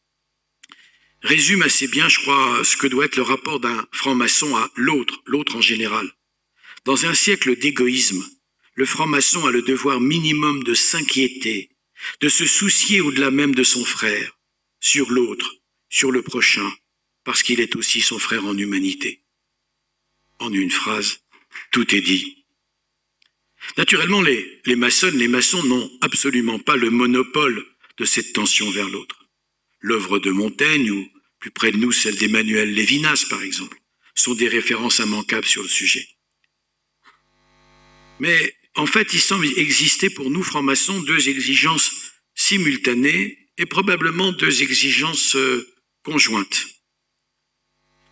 résume assez bien, je crois, ce que doit être le rapport d'un franc-maçon à l'autre, l'autre en général. Dans un siècle d'égoïsme, le franc-maçon a le devoir minimum de s'inquiéter, de se soucier au-delà même de son frère, sur l'autre, sur le prochain, parce qu'il est aussi son frère en humanité. En une phrase, tout est dit. Naturellement, les, les maçons n'ont absolument pas le monopole de cette tension vers l'autre. L'œuvre de Montaigne ou plus près de nous celle d'Emmanuel Lévinas par exemple, sont des références immanquables sur le sujet. Mais en fait, il semble exister pour nous francs-maçons deux exigences simultanées et probablement deux exigences euh, conjointes.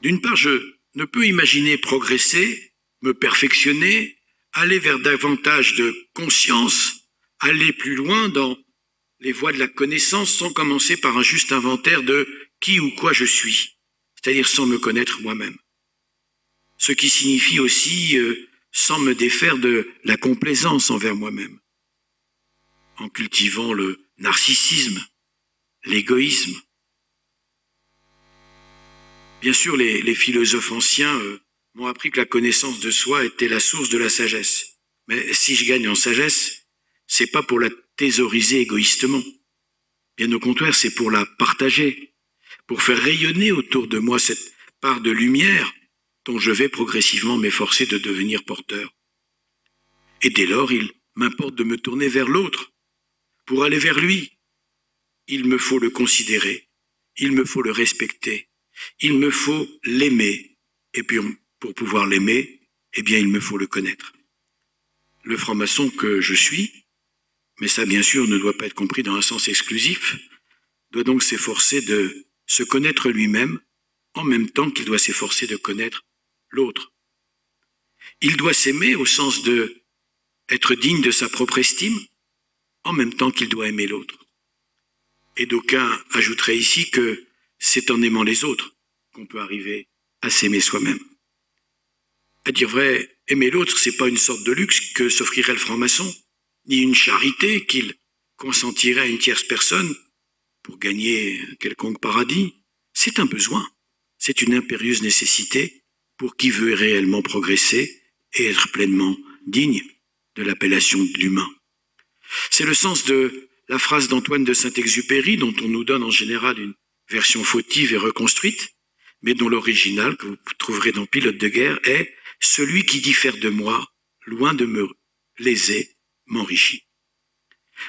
D'une part, je ne peux imaginer progresser, me perfectionner, aller vers davantage de conscience, aller plus loin dans les voies de la connaissance sans commencer par un juste inventaire de qui ou quoi je suis, c'est-à-dire sans me connaître moi-même. Ce qui signifie aussi euh, sans me défaire de la complaisance envers moi-même, en cultivant le narcissisme, l'égoïsme. Bien sûr, les, philosophes anciens euh, m'ont appris que la connaissance de soi était la source de la sagesse. Mais si je gagne en sagesse, c'est pas pour la thésauriser égoïstement. Bien au contraire, c'est pour la partager, pour faire rayonner autour de moi cette part de lumière dont je vais progressivement m'efforcer de devenir porteur. Et dès lors, il m'importe de me tourner vers l'autre. Pour aller vers lui, il me faut le considérer, il me faut le respecter, il me faut l'aimer, et puis pour pouvoir l'aimer, eh bien il me faut le connaître. Le franc-maçon que je suis, mais ça bien sûr ne doit pas être compris dans un sens exclusif, doit donc s'efforcer de se connaître lui-même en même temps qu'il doit s'efforcer de connaître l'autre. Il doit s'aimer au sens de être digne de sa propre estime, en même temps qu'il doit aimer l'autre. Et d'aucuns ajouteraient ici que c'est en aimant les autres qu'on peut arriver à s'aimer soi-même. À dire vrai, aimer l'autre, c'est pas une sorte de luxe que s'offrirait le franc-maçon, ni une charité qu'il consentirait à une tierce personne pour gagner quelconque paradis. C'est un besoin, c'est une impérieuse nécessité pour qui veut réellement progresser et être pleinement digne de l'appellation d'humain. C'est le sens de la phrase d'Antoine de Saint-Exupéry, dont on nous donne en général une version fautive et reconstruite, mais dont l'original, que vous trouverez dans Pilote de guerre, est Celui qui diffère de moi, loin de me léser, m'enrichit.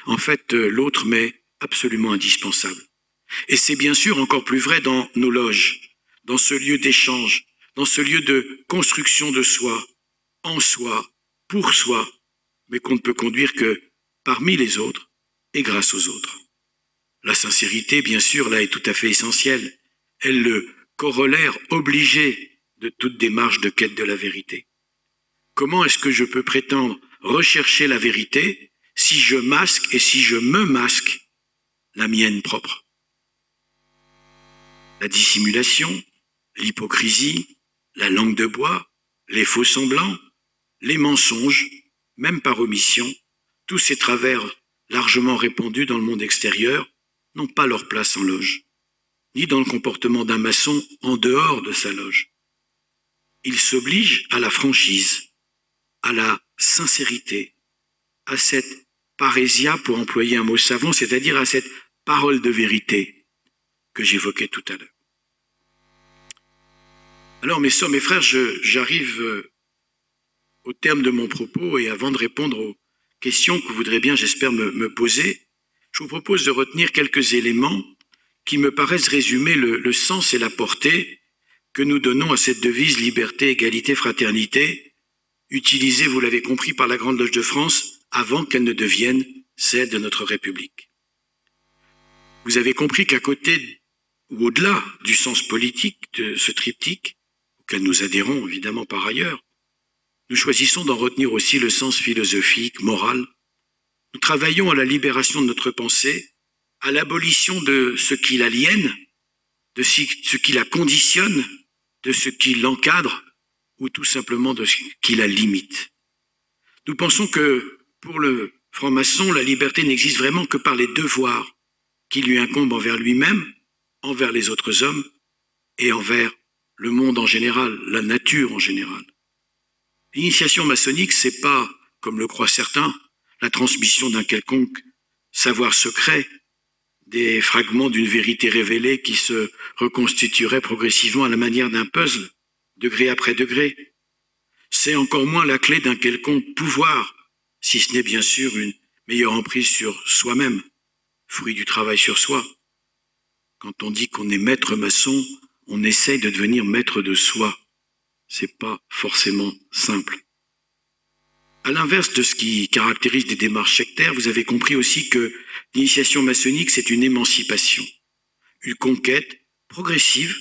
En fait, l'autre m'est absolument indispensable. Et c'est bien sûr encore plus vrai dans nos loges, dans ce lieu d'échange, dans ce lieu de construction de soi, en soi, pour soi, mais qu'on ne peut conduire que parmi les autres et grâce aux autres. La sincérité, bien sûr, là est tout à fait essentielle. Elle le corollaire obligé de toute démarche de quête de la vérité. Comment est-ce que je peux prétendre rechercher la vérité si je masque et si je me masque la mienne propre? La dissimulation, l'hypocrisie, la langue de bois, les faux semblants, les mensonges, même par omission, tous ces travers largement répandus dans le monde extérieur n'ont pas leur place en loge, ni dans le comportement d'un maçon en dehors de sa loge. Il s'oblige à la franchise, à la sincérité, à cette parésia, pour employer un mot savant, c'est-à-dire à cette parole de vérité que j'évoquais tout à l'heure. Alors, mes soeurs, mes frères, j'arrive euh, au terme de mon propos et avant de répondre aux questions que vous voudrez bien, j'espère, me, poser, je vous propose de retenir quelques éléments qui me paraissent résumer le sens et la portée que nous donnons à cette devise liberté, égalité, fraternité, utilisée, vous l'avez compris, par la Grande Loge de France avant qu'elle ne devienne celle de notre République. Vous avez compris qu'à côté ou au-delà du sens politique de ce triptyque, auquel nous adhérons évidemment par ailleurs, nous choisissons d'en retenir aussi le sens philosophique, moral, Nous travaillons à la libération de notre pensée, à l'abolition de ce qui l'aliène, de ce qui la conditionne, de ce qui l'encadre, ou tout simplement de ce qui la limite. Nous pensons que pour le franc-maçon, la liberté n'existe vraiment que par les devoirs qui lui incombent envers lui-même, envers les autres hommes et envers le monde en général, la nature en général. L'initiation maçonnique, c'est pas, comme le croient certains, la transmission d'un quelconque savoir secret, des fragments d'une vérité révélée qui se reconstituerait progressivement à la manière d'un puzzle, degré après degré. C'est encore moins la clé d'un quelconque pouvoir, si ce n'est bien sûr une meilleure emprise sur soi-même, fruit du travail sur soi. Quand on dit qu'on est maître maçon, on essaye de devenir maître de soi. C'est pas forcément simple. À l'inverse de ce qui caractérise des démarches sectaires, vous avez compris aussi que l'initiation maçonnique, c'est une émancipation, une conquête progressive,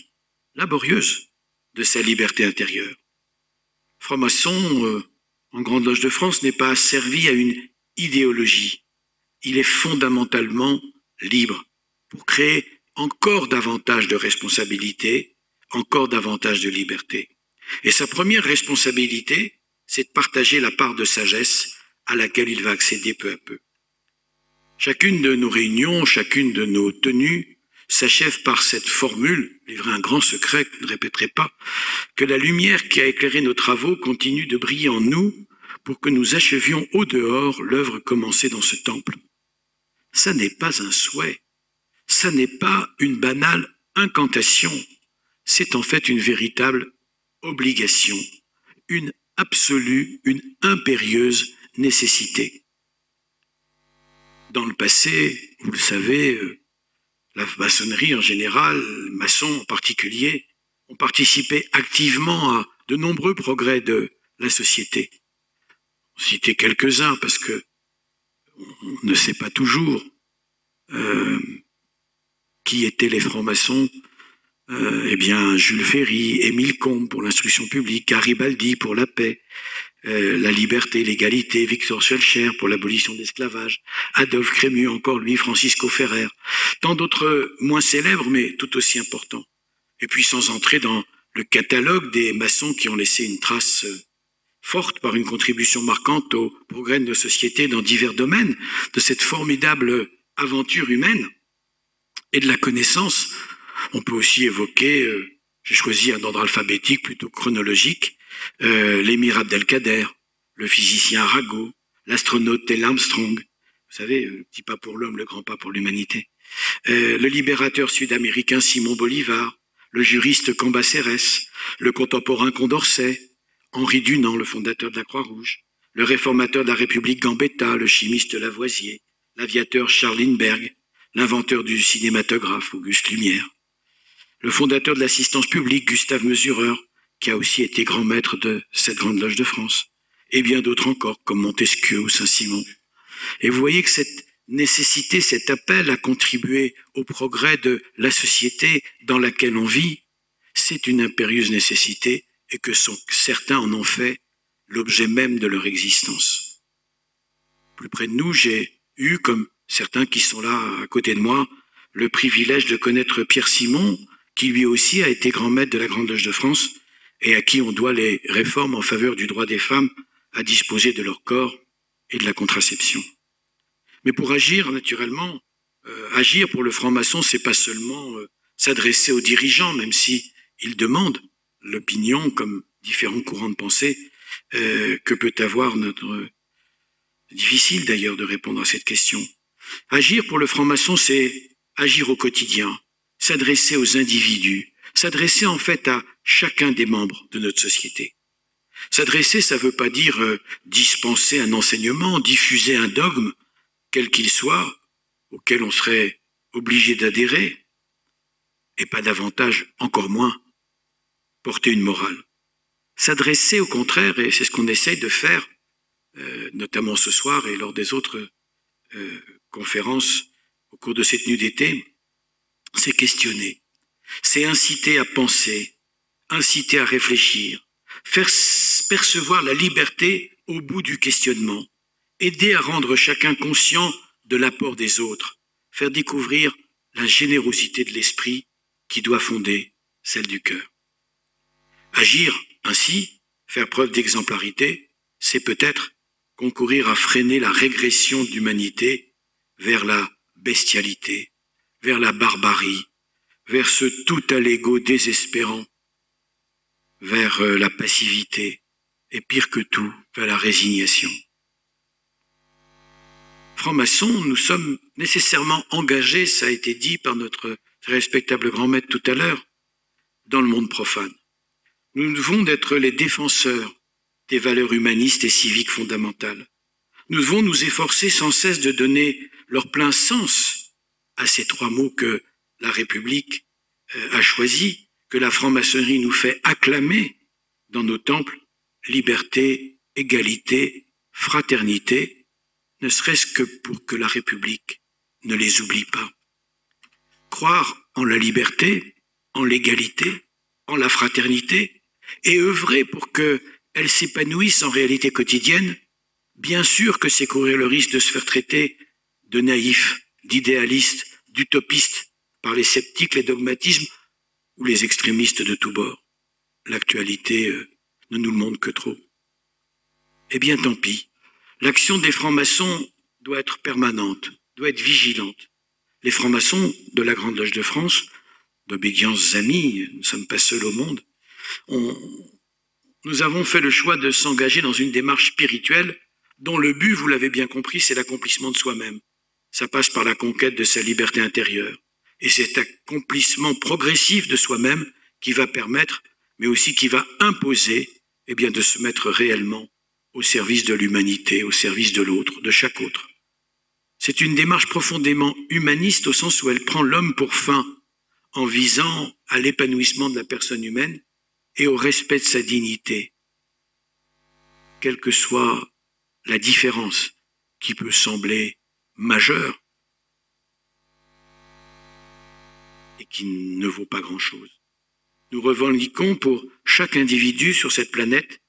laborieuse de sa liberté intérieure. Franc-maçon, euh, en Grande Loge de France, n'est pas servi à une idéologie. Il est fondamentalement libre pour créer encore davantage de responsabilités, encore davantage de liberté. Et sa première responsabilité, c'est de partager la part de sagesse à laquelle il va accéder peu à peu. Chacune de nos réunions, chacune de nos tenues s'achève par cette formule, livrée un grand secret que je ne répéterai pas, que la lumière qui a éclairé nos travaux continue de briller en nous pour que nous achevions au dehors l'œuvre commencée dans ce temple. Ça n'est pas un souhait, ça n'est pas une banale incantation, c'est en fait une véritable obligation, une absolue, une impérieuse nécessité. Dans le passé, vous le savez, euh, la maçonnerie en général, maçons en particulier, ont participé activement à de nombreux progrès de la société. Citer quelques-uns parce que on ne sait pas toujours. Euh, qui étaient les francs-maçons euh, Eh bien, Jules Ferry, Émile Combes pour l'instruction publique, Garibaldi pour la paix, euh, la liberté, l'égalité, Victor Schellcher pour l'abolition de l'esclavage, Adolphe Crémieux encore lui, Francisco Ferrer, tant d'autres moins célèbres mais tout aussi importants. Et puis sans entrer dans le catalogue des maçons qui ont laissé une trace euh, forte par une contribution marquante au progrès de nos sociétés dans divers domaines de cette formidable aventure humaine et de la connaissance. On peut aussi évoquer, euh, j'ai choisi un ordre alphabétique plutôt chronologique, euh, l'émir Abdelkader, le physicien Arago, l'astronaute Tel Armstrong, vous savez, le petit pas pour l'homme, le grand pas pour l'humanité, euh, le libérateur sud-américain Simon Bolivar, le juriste Cambacérès, le contemporain Condorcet, Henri Dunant, le fondateur de la Croix-Rouge, le réformateur de la République Gambetta, le chimiste Lavoisier, l'aviateur Charles Lindbergh, l'inventeur du cinématographe Auguste Lumière, le fondateur de l'assistance publique Gustave Mesureur, qui a aussi été grand maître de cette grande loge de France, et bien d'autres encore, comme Montesquieu ou Saint-Simon. Et vous voyez que cette nécessité, cet appel à contribuer au progrès de la société dans laquelle on vit, c'est une impérieuse nécessité et que certains en ont fait l'objet même de leur existence. Plus près de nous, j'ai eu, comme certains qui sont là à côté de moi, le privilège de connaître Pierre Simon, qui lui aussi a été grand maître de la Grande Loge de France et à qui on doit les réformes en faveur du droit des femmes à disposer de leur corps et de la contraception. Mais pour agir, naturellement, euh, agir pour le franc-maçon, c'est pas seulement euh, s'adresser aux dirigeants, même si ils demandent l'opinion, comme différents courants de pensée, euh, que peut avoir notre... Difficile d'ailleurs de répondre à cette question. Agir pour le franc-maçon, c'est agir au quotidien, s'adresser aux individus, s'adresser en fait à chacun des membres de notre société. S'adresser, ça ne veut pas dire euh, dispenser un enseignement, diffuser un dogme, quel qu'il soit, auquel on serait obligé d'adhérer, et pas davantage, encore moins, porter une morale. S'adresser au contraire, et c'est ce qu'on essaye de faire, euh, notamment ce soir et lors des autres euh, conférence au cours de cette nuit d'été, c'est questionner, c'est inciter à penser, inciter à réfléchir, faire percevoir la liberté au bout du questionnement aider à rendre chacun conscient de l'apport des autres, faire découvrir la générosité de l'esprit qui doit fonder celle du cœur. Agir ainsi, faire preuve d'exemplarité, c'est peut-être concourir à freiner la régression de l'humanité vers la bestialité, vers la barbarie, vers ce tout à l'ego désespérant, vers euh, la passivité, et pire que tout, vers la résignation. Francs-maçons, nous sommes nécessairement engagés, ça a été dit par notre très respectable grand maître tout à l'heure, dans le monde profane. Nous devons être les défenseurs des valeurs humanistes et civiques fondamentales. Nous devons nous efforcer sans cesse de donner leur plein sens à ces trois mots que la République euh, a choisis, que la franc-maçonnerie nous fait acclamer dans nos temples, liberté, égalité, fraternité, ne serait-ce que pour que la République ne les oublie pas. Croire en la liberté, en l'égalité, en la fraternité, et œuvrer pour que elles s'épanouissent en réalité quotidienne, bien sûr que c'est courir le risque de se faire traiter de naïfs, d'idéalistes, d'utopistes par les sceptiques, les dogmatismes ou les extrémistes de tous bords. L'actualité euh, ne nous le montre que trop. Eh bien, tant pis. L'action des francs-maçons doit être permanente, doit être vigilante. Les francs-maçons de la Grande Loge de France, d'obédience amis, nous ne sommes pas seuls au monde, nous avons fait le choix de s'engager dans une démarche spirituelle dont le but, vous l'avez bien compris, c'est l'accomplissement de soi-même. Ça passe par la conquête de sa liberté intérieure. Et cet accomplissement progressif de soi-même qui va permettre, mais aussi qui va imposer, eh bien, de se mettre réellement au service de l'humanité, au service de l'autre, de chaque autre. C'est une démarche profondément humaniste au sens où elle prend l'homme pour fin, en visant à l'épanouissement de la personne humaine et au respect de sa dignité, quelle que soit la différence qui peut sembler majeure et qui ne vaut pas grand-chose. Nous revendiquons pour chaque individu sur cette planète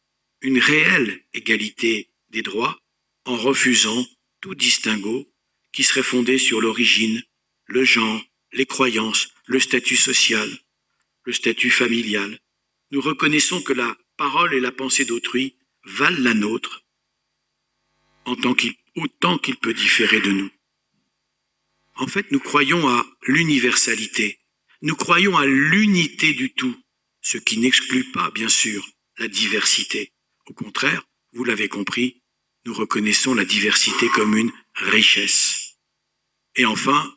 une réelle égalité des droits en refusant tout distinguo qui serait fondé sur l'origine, le genre, les croyances, le statut social, le statut familial. Nous reconnaissons que la parole et la pensée d'autrui valent la nôtre autant qu'il peut différer de nous. En fait, nous croyons à l'universalité, nous croyons à l'unité du tout, ce qui n'exclut pas, bien sûr, la diversité. Au contraire, vous l'avez compris, nous reconnaissons la diversité comme une richesse. Et enfin,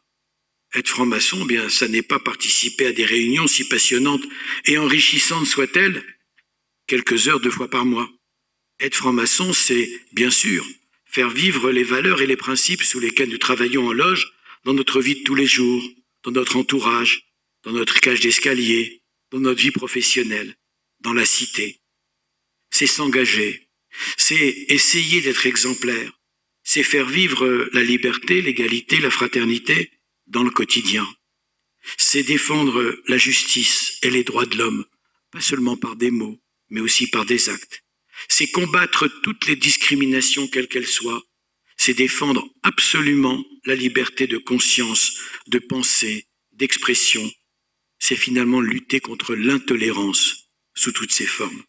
être franc-maçon, eh bien, ça n'est pas participer à des réunions si passionnantes et enrichissantes soient-elles, quelques heures deux fois par mois. Être franc-maçon, c'est, bien sûr, faire vivre les valeurs et les principes sous lesquels nous travaillons en loge dans notre vie de tous les jours, dans notre entourage, dans notre cage d'escalier, dans notre vie professionnelle, dans la cité. C'est s'engager, c'est essayer d'être exemplaire, c'est faire vivre la liberté, l'égalité, la fraternité dans le quotidien. C'est défendre la justice et les droits de l'homme, pas seulement par des mots, mais aussi par des actes. C'est combattre toutes les discriminations, quelles qu'elles soient. C'est défendre absolument la liberté de conscience, de pensée, d'expression, c'est finalement lutter contre l'intolérance sous toutes ses formes.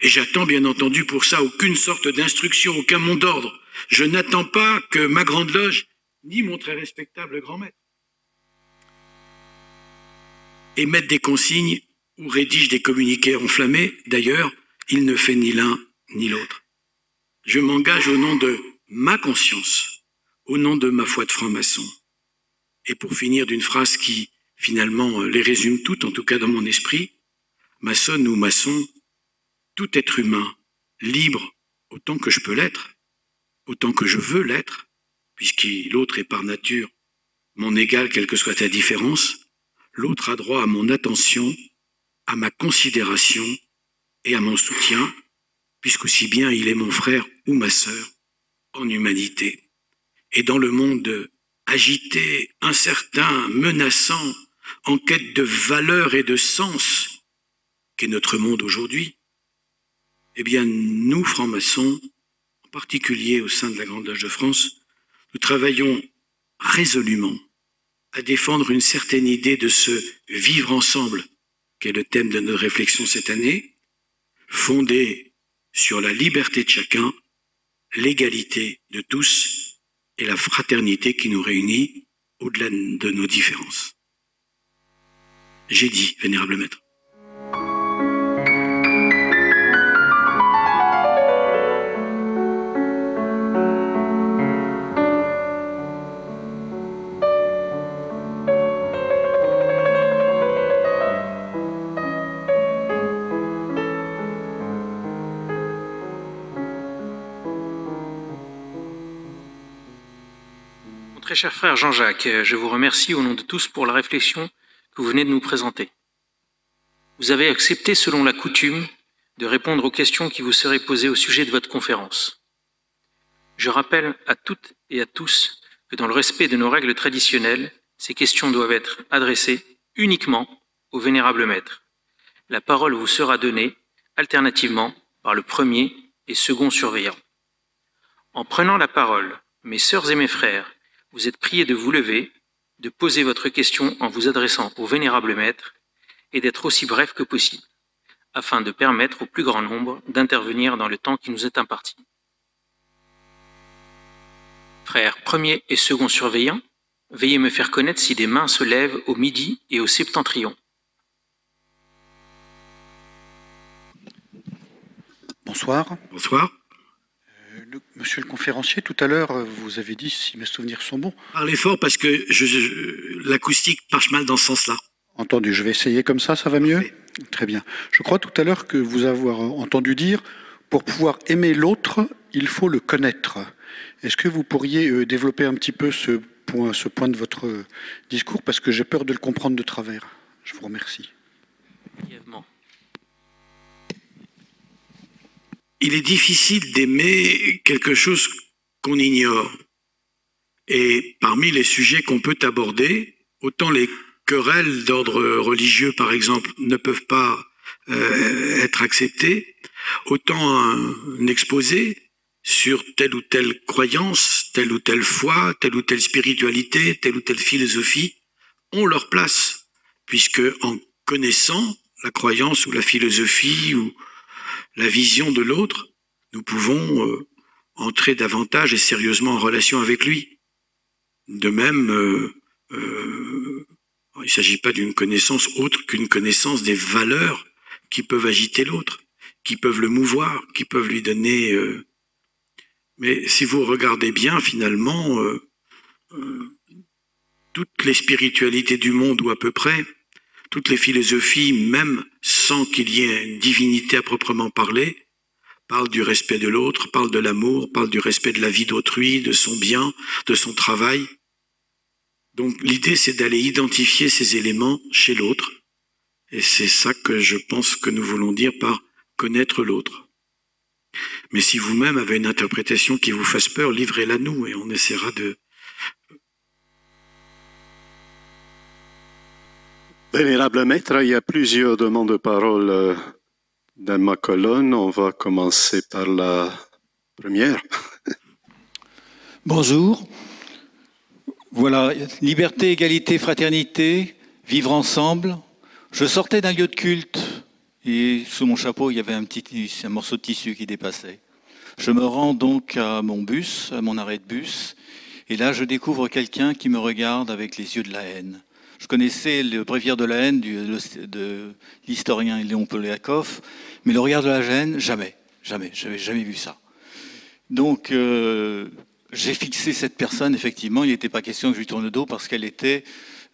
Et j'attends bien entendu pour ça aucune sorte d'instruction, aucun mot d'ordre. Je n'attends pas que ma grande loge, ni mon très respectable grand maître, émette des consignes ou rédige des communiqués enflammés. D'ailleurs, il ne fait ni l'un ni l'autre. Je m'engage au nom de ma conscience, au nom de ma foi de franc-maçon. Et pour finir d'une phrase qui finalement euh, les résume toutes, en tout cas dans mon esprit, maçonne ou maçon, tout être humain, libre autant que je peux l'être, autant que je veux l'être, puisque l'autre est par nature mon égal, quelle que soit ta différence, l'autre a droit à mon attention, à ma considération et à mon soutien, puisqu'aussi bien il est mon frère ou ma sœur en humanité. Et dans le monde agité, incertain, menaçant, en quête de valeur et de sens qu'est notre monde aujourd'hui, eh bien, nous, francs-maçons, en particulier au sein de la Grande Loge de France, nous travaillons résolument à défendre une certaine idée de ce vivre ensemble, qui est le thème de notre réflexion cette année, fondé sur la liberté de chacun, l'égalité de tous et la fraternité qui nous réunit au-delà de nos différences. J'ai dit, vénérable maître. Très cher frère Jean-Jacques, je vous remercie au nom de tous pour la réflexion que vous venez de nous présenter. Vous avez accepté, selon la coutume, de répondre aux questions qui vous seraient posées au sujet de votre conférence. Je rappelle à toutes et à tous que dans le respect de nos règles traditionnelles, ces questions doivent être adressées uniquement au vénérable maître. La parole vous sera donnée alternativement par le premier et second surveillant. En prenant la parole, mes sœurs et mes frères, vous êtes priés de vous lever, de poser votre question en vous adressant au vénérable maître et d'être aussi bref que possible, afin de permettre au plus grand nombre d'intervenir dans le temps qui nous est imparti. Frères premier et second surveillant, veuillez me faire connaître si des mains se lèvent au midi et au septentrion. Bonsoir. Bonsoir. Le- monsieur le conférencier, tout à l'heure, euh, vous avez dit, si mes souvenirs sont bons, Parlez fort parce que je, je- l'acoustique marche mal dans ce sens-là. entendu, je vais essayer comme ça, ça va mieux. Très bien. Je crois tout à l'heure que vous avoir entendu dire, pour pouvoir aimer l'autre, il faut le connaître. Est-ce que vous pourriez euh, développer un petit peu ce point, ce point de votre discours, parce que j'ai peur de le comprendre de travers Je vous remercie. Brièvement. Il est difficile d'aimer quelque chose qu'on ignore. Et parmi les sujets qu'on peut aborder, autant les querelles d'ordre religieux, par exemple, ne peuvent pas euh, être acceptées, autant un, exposé sur telle ou telle croyance, telle ou telle foi, telle ou telle spiritualité, telle ou telle philosophie, ont leur place, puisque en connaissant la croyance ou la philosophie ou la vision de l'autre, nous pouvons euh, entrer davantage et sérieusement en relation avec lui. De même, euh, euh, il ne s'agit pas d'une connaissance autre qu'une connaissance des valeurs qui peuvent agiter l'autre, qui peuvent le mouvoir, qui peuvent lui donner... Mais si vous regardez bien, finalement, toutes les spiritualités du monde, ou à peu près, toutes les philosophies, même sans qu'il y ait une divinité à proprement parler, parlent du respect de l'autre, parlent de l'amour, parlent du respect de la vie d'autrui, de son bien, de son travail. Donc l'idée, c'est d'aller identifier ces éléments chez l'autre. Et c'est ça que je pense que nous voulons dire par connaître l'autre. Mais si vous-même avez une interprétation qui vous fasse peur, livrez-la nous et on essaiera de... Vénérable maître, il y a plusieurs demandes de parole euh, dans ma colonne. On va commencer par la première. Bonjour. Voilà, liberté, égalité, fraternité, vivre ensemble. Je sortais d'un lieu de culte et sous mon chapeau, il y avait un petit un morceau de tissu qui dépassait. Je me rends donc à mon bus, à mon arrêt de bus, et là je découvre quelqu'un qui me regarde avec les yeux de la haine. Je connaissais le bréviaire de la haine de l'historien Léon Poliakov, mais le regard de la haine, jamais, jamais, j'avais jamais vu ça. Donc, euh, j'ai fixé cette personne, effectivement, il n'était pas question que je lui tourne le dos parce qu'elle était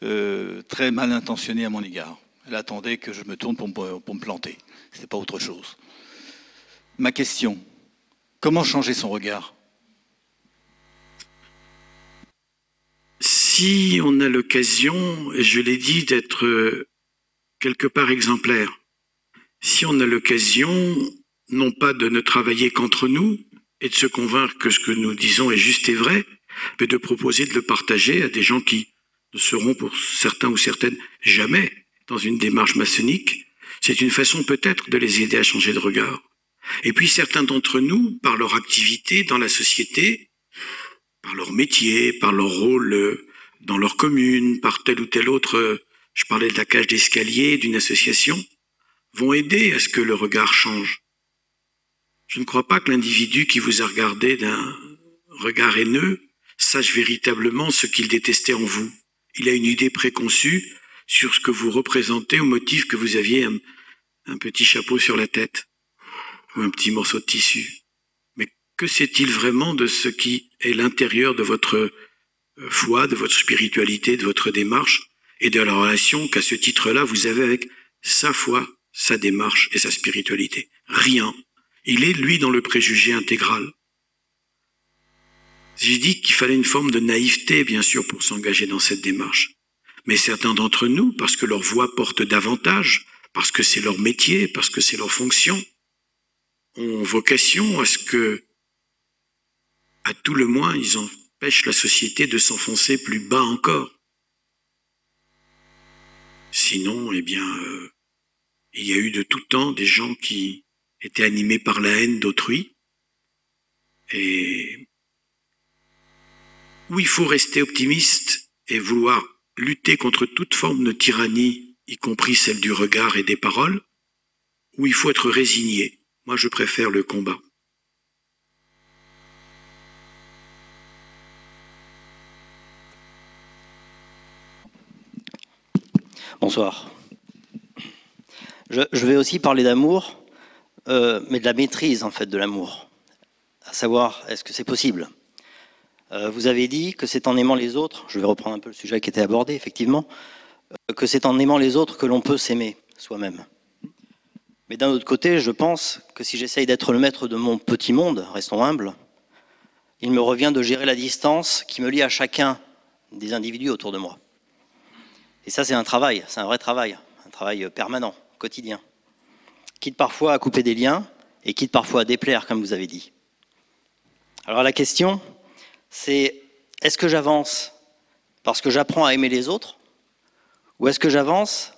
euh, très mal intentionnée à mon égard. Elle attendait que je me tourne pour me, pour me planter. Ce n'était pas autre chose. Ma question, comment changer son regard? Si on a l'occasion, je l'ai dit, d'être euh, quelque part exemplaire, si on a l'occasion, non pas de ne travailler qu'entre nous et de se convaincre que ce que nous disons est juste et vrai, mais de proposer de le partager à des gens qui ne seront pour certains ou certaines jamais dans une démarche maçonnique, c'est une façon peut-être de les aider à changer de regard. Et puis certains d'entre nous, par leur activité dans la société, par leur métier, par leur rôle euh, dans leur commune, par tel ou tel autre, euh, je parlais de la cage d'escalier, d'une association, vont aider à ce que le regard change. Je ne crois pas que l'individu qui vous a regardé d'un regard haineux sache véritablement ce qu'il détestait en vous. Il a une idée préconçue sur ce que vous représentez au motif que vous aviez un, un petit chapeau sur la tête ou un petit morceau de tissu. Mais que sait-il vraiment de ce qui est l'intérieur de votre foi, de votre spiritualité, de votre démarche et de la relation qu'à ce titre-là vous avez avec sa foi, sa démarche et sa spiritualité Rien. Il est, lui, dans le préjugé intégral. J'ai dit qu'il fallait une forme de naïveté, bien sûr, pour s'engager dans cette démarche. Mais certains d'entre nous, parce que leur voix porte davantage, parce que c'est leur métier, parce que c'est leur fonction, ont vocation à ce que, à tout le moins, ils empêchent la société de s'enfoncer plus bas encore. Sinon, eh bien, euh, il y a eu de tout temps des gens qui étaient animés par la haine d'autrui et où il faut rester optimiste et vouloir lutter contre toute forme de tyrannie, y compris celle du regard et des paroles, où il faut être résigné. Moi, je préfère le combat. Bonsoir. Je, vais aussi parler d'amour, euh, mais de la maîtrise en fait de l'amour. À savoir, est-ce que c'est possible? Euh, Vous avez dit que c'est en aimant les autres, je vais reprendre un peu le sujet qui était abordé effectivement, euh, que c'est en aimant les autres que l'on peut s'aimer soi-même. Mais d'un autre côté, je pense que si j'essaye d'être le maître de mon petit monde, restons humbles, il me revient de gérer la distance qui me lie à chacun des individus autour de moi. Et ça, c'est un travail, c'est un vrai travail, un travail permanent, quotidien, quitte parfois à couper des liens et quitte parfois à déplaire, comme vous avez dit. Alors la question, c'est est-ce que j'avance parce que j'apprends à aimer les autres ou est-ce que j'avance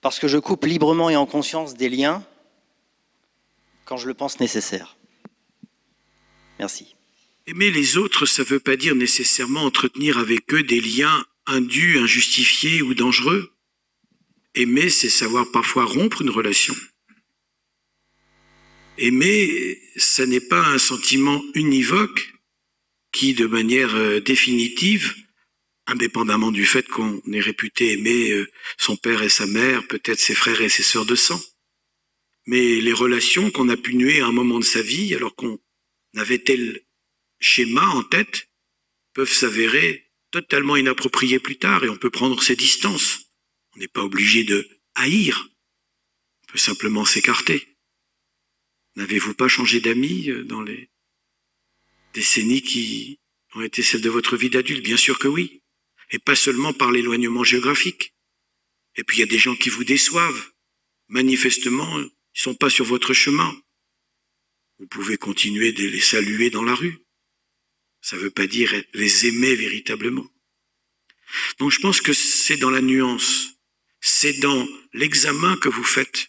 parce que je coupe librement et en conscience des liens quand je le pense nécessaire? Merci. Aimer les autres, ça ne veut pas dire nécessairement entretenir avec eux des liens indus, injustifiés ou dangereux. Aimer, c'est savoir parfois rompre une relation. Aimer, ça n'est pas un sentiment univoque qui, de manière euh, définitive, indépendamment du fait qu'on est réputé aimer euh, son père et sa mère, peut-être ses frères et ses sœurs de sang, mais les relations qu'on a pu nuer à un moment de sa vie, alors qu'on avait tel schéma en tête, peuvent s'avérer totalement inappropriées plus tard et on peut prendre ses distances. On n'est pas obligé de haïr, on peut simplement s'écarter. N'avez-vous pas changé d'amis euh, dans les décennies qui ont été celles de votre vie d'adulte? Bien sûr que oui. Et pas seulement par l'éloignement géographique. Et puis il y a des gens qui vous déçoivent. Manifestement, ils sont pas sur votre chemin. Vous pouvez continuer de les saluer dans la rue. Ça ne veut pas dire les aimer véritablement. Donc je pense que c'est dans la nuance, c'est dans l'examen que vous faites.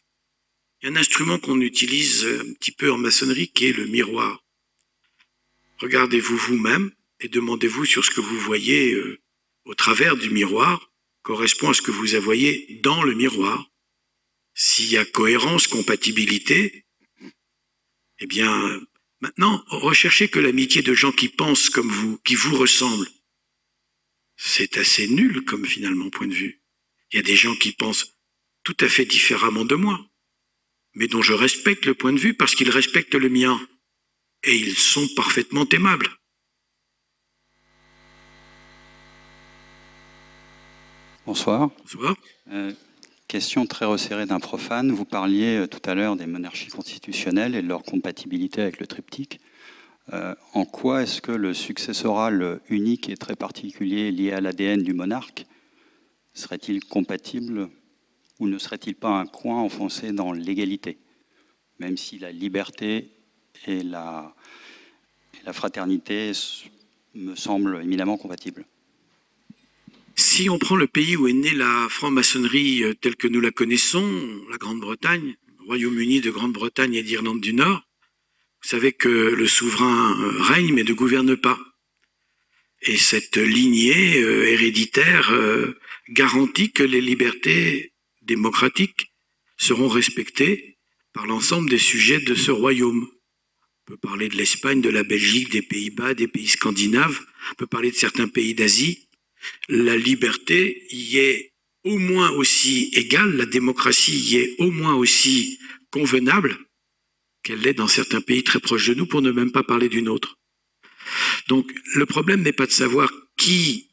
Il y a un instrument qu'on utilise un petit peu en maçonnerie qui est le miroir. Regardez-vous vous-même et demandez-vous sur ce que vous voyez euh, au travers du miroir correspond à ce que vous voyez dans le miroir. S'il y a cohérence, compatibilité, eh bien, maintenant, recherchez que l'amitié de gens qui pensent comme vous, qui vous ressemblent. C'est assez nul comme finalement point de vue. Il y a des gens qui pensent tout à fait différemment de moi, mais dont je respecte le point de vue parce qu'ils respectent le mien. Et ils sont parfaitement aimables. Bonsoir. Bonsoir. Euh, question très resserrée d'un profane. Vous parliez euh, tout à l'heure des monarchies constitutionnelles et de leur compatibilité avec le triptyque. Euh, en quoi est-ce que le successoral unique et très particulier lié à l'ADN du monarque? Serait-il compatible ou ne serait-il pas un coin enfoncé dans l'égalité? Même si la liberté et la, fraternité me semblent éminemment compatibles. Si on prend le pays où est née la franc-maçonnerie euh, telle que nous la connaissons, la Grande-Bretagne, Royaume-Uni, de Grande-Bretagne et d'Irlande du Nord, vous savez que le souverain euh, règne mais ne gouverne pas. Et cette lignée euh, héréditaire garantit que les libertés démocratiques seront respectées par l'ensemble des sujets de ce royaume. On peut parler de l'Espagne, de la Belgique, des Pays-Bas, des pays scandinaves, on peut parler de certains pays d'Asie. La liberté y est au moins aussi égale, la démocratie y est au moins aussi convenable qu'elle l'est dans certains pays très proches de nous, pour ne même pas parler d'une autre. Donc le problème n'est pas de savoir qui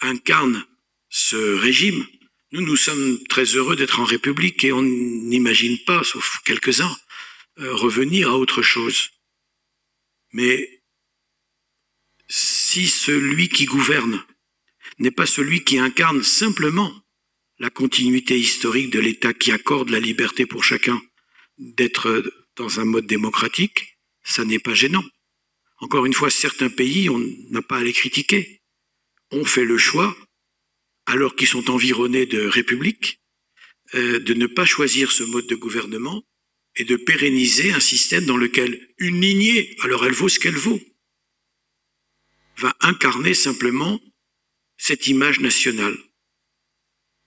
incarne ce régime. Nous, nous sommes très heureux d'être en République et on n'imagine pas, sauf quelques-uns, euh, revenir à autre chose. Mais si celui qui gouverne n'est pas celui qui incarne simplement la continuité historique de l'État qui accorde la liberté pour chacun d'être dans un mode démocratique, ça n'est pas gênant. Encore une fois, certains pays, on n'a pas à les critiquer, ont fait le choix, alors qu'ils sont environnés de républiques, euh, de ne pas choisir ce mode de gouvernement et de pérenniser un système dans lequel une lignée, alors elle vaut ce qu'elle vaut, va incarner simplement cette image nationale.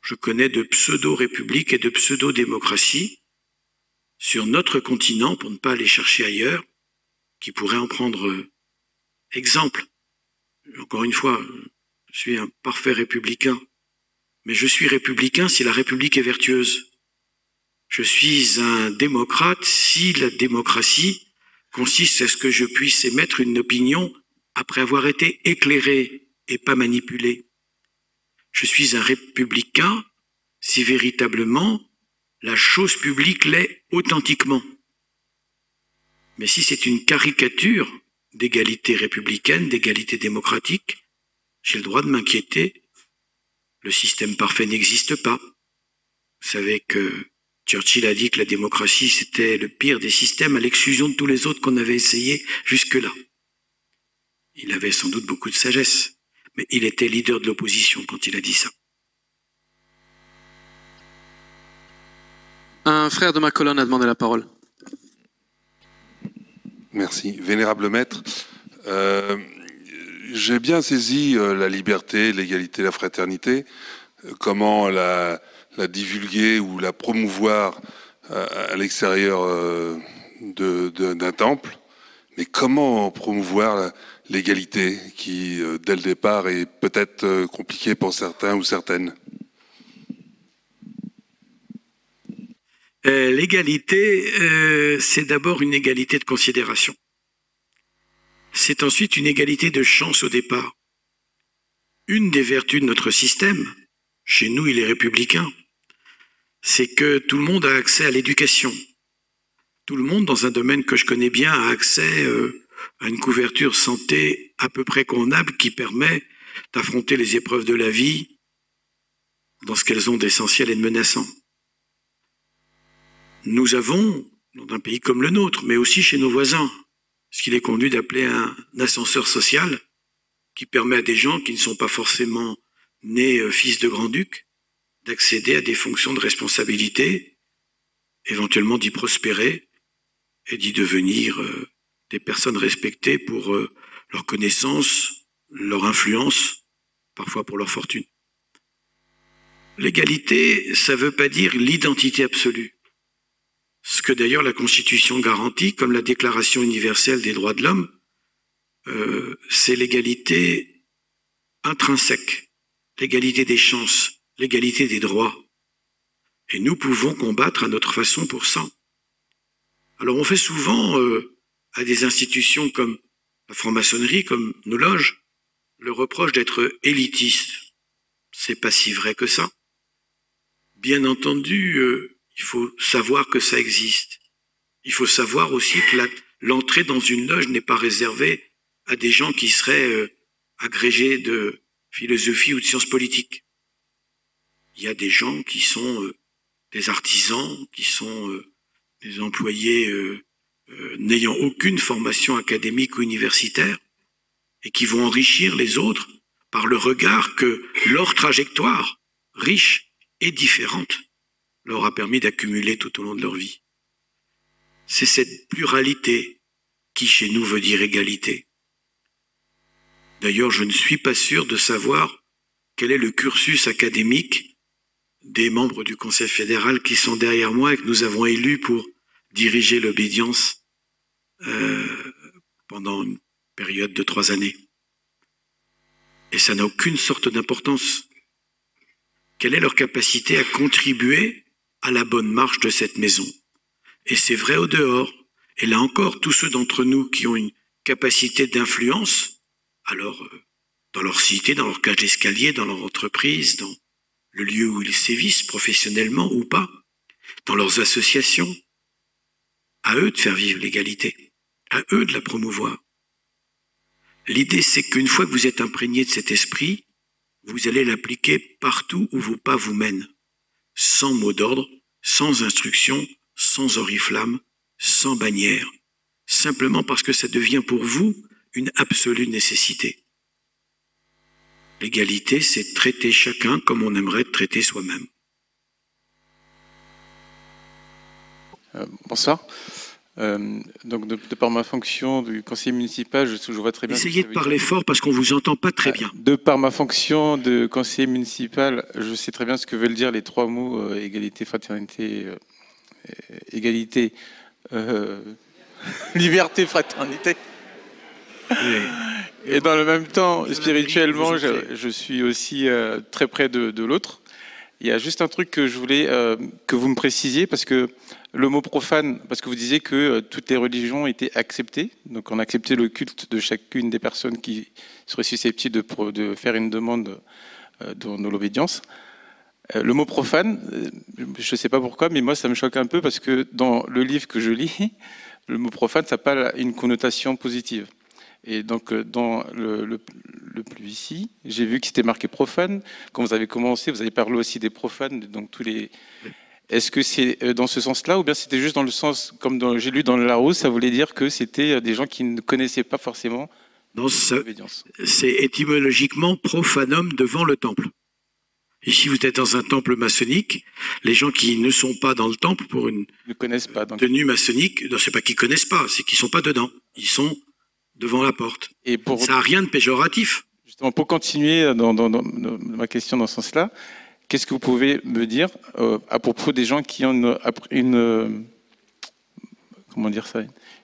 Je connais de pseudo-républiques et de pseudo-démocraties sur notre continent, pour ne pas aller chercher ailleurs, qui pourraient en prendre euh, exemple. Encore une fois, je suis un parfait républicain, mais je suis républicain si la République est vertueuse. Je suis un démocrate si la démocratie consiste à ce que je puisse émettre une opinion après avoir été éclairé et pas manipulé. Je suis un républicain si véritablement la chose publique l'est authentiquement. Mais si c'est une caricature d'égalité républicaine, d'égalité démocratique, j'ai le droit de m'inquiéter. Le système parfait n'existe pas. Vous savez que Churchill a dit que la démocratie c'était le pire des systèmes à l'exclusion de tous les autres qu'on avait essayés jusque-là. Il avait sans doute beaucoup de sagesse, mais il était leader de l'opposition quand il a dit ça. Un frère de ma colonne a demandé la parole. Merci. Vénérable maître, euh, j'ai bien saisi euh, la liberté, l'égalité, la fraternité, euh, comment la, divulguer ou la promouvoir à l'extérieur d'un temple, mais comment promouvoir l'égalité qui, dès le départ, est peut-être compliquée pour certains ou certaines Euh, l'égalité, euh, c'est d'abord une égalité de considération. C'est ensuite une égalité de chance au départ. Une des vertus de notre système, chez nous il est républicain, c'est que tout le monde a accès à l'éducation. Tout le monde, dans un domaine que je connais bien, a accès euh, à une couverture santé à peu près convenable qui permet d'affronter les épreuves de la vie dans ce qu'elles ont d'essentiel et de menaçant. Nous avons, dans un pays comme le nôtre, mais aussi chez nos voisins, ce qu'il est conduit d'appeler un ascenseur social, qui permet à des gens qui ne sont pas forcément nés euh, fils de grand-duc d'accéder à des fonctions de responsabilité, éventuellement d'y prospérer et d'y devenir euh, des personnes respectées pour euh, leur connaissance, leur influence, parfois pour leur fortune. L'égalité, ça ne veut pas dire l'identité absolue ce que d'ailleurs la Constitution garantit, comme la Déclaration universelle des droits de l'homme, euh, c'est l'égalité intrinsèque, l'égalité des chances, l'égalité des droits. Et nous pouvons combattre à notre façon pour ça. Alors on fait souvent euh, à des institutions comme la franc-maçonnerie, comme nos loges, le reproche d'être élitiste. C'est pas si vrai que ça. Bien entendu, euh, il faut savoir que ça existe. Il faut savoir aussi que l'entrée dans une loge n'est pas réservée à des gens qui seraient euh, agrégés de philosophie ou de sciences politiques. Il y a des gens qui sont euh, des artisans, qui sont euh, des employés n'ayant aucune formation académique ou universitaire et qui vont enrichir les autres par le regard que leur trajectoire riche est différente leur a permis d'accumuler tout au long de leur vie. C'est cette pluralité qui chez nous veut dire égalité. D'ailleurs, je ne suis pas sûr de savoir quel est le cursus académique des membres du Conseil fédéral qui sont derrière moi et que nous avons élus pour diriger l'obédience pendant une période de trois années. Et ça n'a aucune sorte d'importance. Quelle est leur capacité à contribuer à la bonne marche de cette maison? Et c'est vrai au dehors. Et là encore, tous ceux d'entre nous qui ont une capacité d'influence, alors euh, dans leur cité, dans leur cage d'escalier, dans leur entreprise, dans le lieu où ils sévissent professionnellement ou pas, dans leurs associations, à eux de faire vivre l'égalité, à eux de la promouvoir. L'idée, c'est qu'une fois que vous êtes imprégné de cet esprit, vous allez l'appliquer partout où vos pas vous mènent, sans mot d'ordre, sans instruction, sans oriflamme, sans bannière, simplement parce que ça devient pour vous une absolue nécessité. L'égalité, c'est traiter chacun comme on aimerait traiter soi-même. Euh, bonsoir. Euh, donc, de, par ma fonction du conseiller municipal, je, je vois très bien. Essayez de parler fort parce qu'on vous entend pas très bien. De par ma fonction de conseiller municipal, je sais très bien ce que veulent dire les trois mots euh, égalité, fraternité, égalité, liberté, fraternité. Et dans le même temps, spirituellement, je, suis aussi très près de, de l'autre. Il y a juste un truc que je voulais que vous me précisiez parce que le mot profane, parce que vous disiez que euh, toutes les religions étaient acceptées, donc on acceptait le culte de chacune des personnes qui seraient susceptibles de, faire une demande euh, dans l'obédience. Euh, le mot profane, je ne sais pas pourquoi, mais moi ça me choque un peu parce que dans le livre que je lis, le mot profane, ça n'a pas une connotation positive. Et donc, dans le, le, plus ici, j'ai vu que c'était marqué profane. Quand vous avez commencé, vous avez parlé aussi des profanes, donc tous les, est-ce que c'est euh, dans ce sens-là ou bien c'était juste dans le sens, comme j'ai lu dans le Larousse, ça voulait dire que c'était euh, des gens qui ne connaissaient pas forcément l'obédience C'est étymologiquement profanum devant le temple. Ici, vous êtes dans un temple maçonnique. Les gens qui ne sont pas dans le temple pour une ne connaissent pas, tenue maçonnique, ce n'est pas qu'ils connaissent pas, c'est qu'ils sont pas dedans. Ils sont devant la porte. Et pour... Ça n'a rien de péjoratif. Justement, pour continuer dans ma question dans ce sens-là, Qu'est-ce que vous pouvez me dire euh, à propos des gens qui ont une, euh, comment dire ça,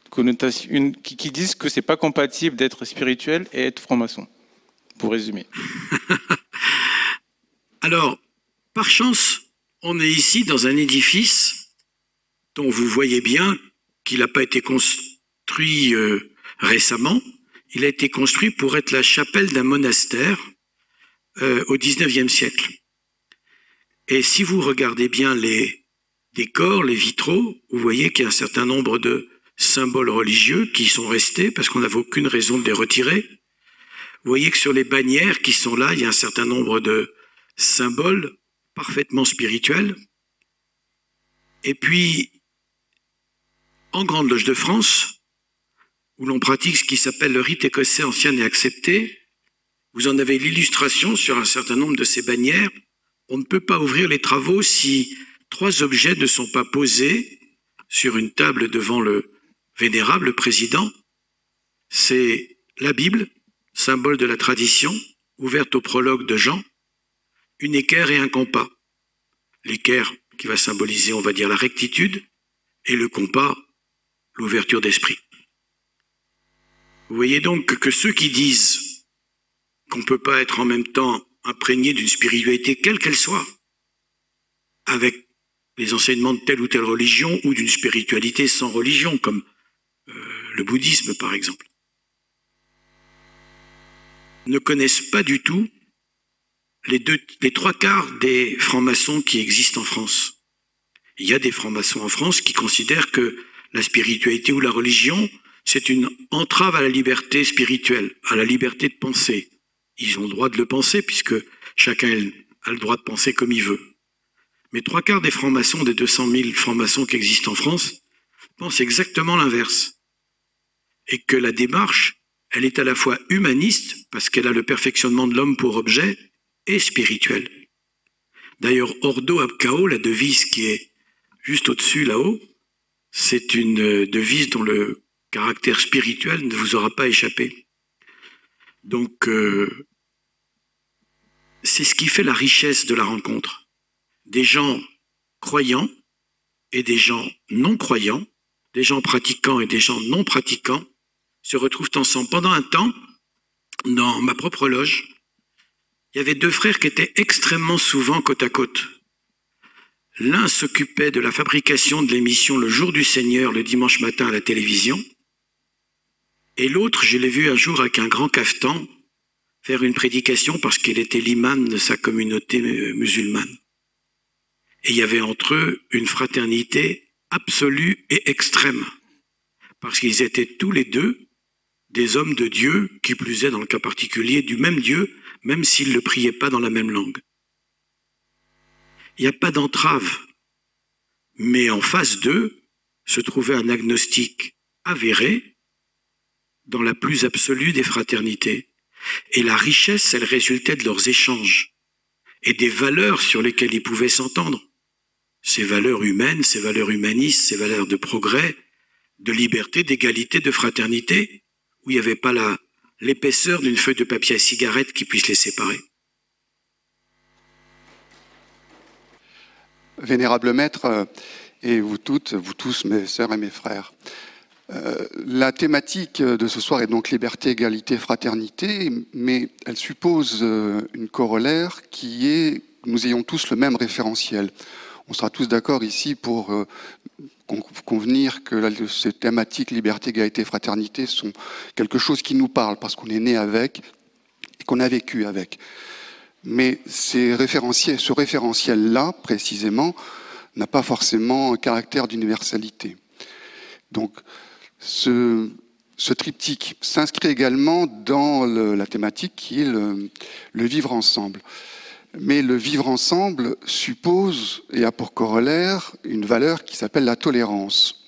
connotation, qui, disent que c'est pas compatible d'être spirituel et être franc-maçon, pour résumer? Alors, par chance, on est ici dans un édifice dont vous voyez bien qu'il n'a pas été construit euh, récemment. Il a été construit pour être la chapelle d'un monastère au XIXe siècle. Et si vous regardez bien les décors, les vitraux, vous voyez qu'il y a un certain nombre de symboles religieux qui sont restés parce qu'on n'avait aucune raison de les retirer. Vous voyez que sur les bannières qui sont là, il y a un certain nombre de symboles parfaitement spirituels. Et puis, en Grande Loge de France, où l'on pratique ce qui s'appelle le rite écossais ancien et accepté, vous en avez l'illustration sur un certain nombre de ces bannières on ne peut pas ouvrir les travaux si trois objets ne sont pas posés sur une table devant le vénérable président. C'est la Bible, symbole de la tradition, ouverte au prologue de Jean, une équerre et un compas. L'équerre qui va symboliser, on va dire, la rectitude, et le compas, l'ouverture d'esprit. Vous voyez donc que ceux qui disent qu'on ne peut pas être en même temps imprégné d'une spiritualité, quelle qu'elle soit, avec les enseignements de telle ou telle religion ou d'une spiritualité sans religion, comme euh, le bouddhisme par exemple, ne connaissent pas du tout les, deux, les trois quarts des francs-maçons qui existent en France. Il y a des francs-maçons en France qui considèrent que la spiritualité ou la religion, c'est une entrave à la liberté spirituelle, à la liberté de penser, ils ont le droit de le penser, puisque chacun a le droit de penser comme il veut. Mais trois quarts des francs-maçons, des 200 000 francs-maçons qui existent en France, pensent exactement l'inverse. Et que la démarche, elle est à la fois humaniste, parce qu'elle a le perfectionnement de l'homme pour objet, et spirituelle. D'ailleurs, Ordo Abcao, la devise qui est juste au-dessus là-haut, c'est une euh, devise dont le caractère spirituel ne vous aura pas échappé. Donc, euh, c'est ce qui fait la richesse de la rencontre. Des gens croyants et des gens non croyants, des gens pratiquants et des gens non pratiquants, se retrouvent ensemble. Pendant un temps, dans ma propre loge, il y avait deux frères qui étaient extrêmement souvent côte à côte. L'un s'occupait de la fabrication de l'émission Le jour du Seigneur le dimanche matin à la télévision, et l'autre, je l'ai vu un jour avec un grand cafetan faire une prédication parce qu'il était l'imam de sa communauté musulmane. Et il y avait entre eux une fraternité absolue et extrême, parce qu'ils étaient tous les deux des hommes de Dieu, qui plus est dans le cas particulier du même Dieu, même s'ils ne le priaient pas dans la même langue. Il n'y a pas d'entrave. Mais en face d'eux se trouvait un agnostique avéré dans la plus absolue des fraternités. Et la richesse, elle résultait de leurs échanges et des valeurs sur lesquelles ils pouvaient s'entendre. Ces valeurs humaines, ces valeurs humanistes, ces valeurs de progrès, de liberté, d'égalité, de fraternité, où il n'y avait pas l'épaisseur d'une feuille de papier à cigarette qui puisse les séparer. Vénérable Maître, euh, et vous toutes, vous tous, mes sœurs et mes frères, euh, la thématique de ce soir est donc liberté, égalité, fraternité, mais elle suppose euh, une corollaire qui est que nous ayons tous le même référentiel. On sera tous d'accord ici pour convenir que ces thématiques liberté, égalité, fraternité sont quelque chose qui nous parle parce qu'on est né avec et qu'on a vécu avec. Mais ce référentiel-là, précisément, n'a pas forcément un caractère d'universalité. Donc, ce, triptyque s'inscrit également dans la thématique qui est le, vivre ensemble. Mais le vivre ensemble suppose et a pour corollaire une valeur qui s'appelle la tolérance.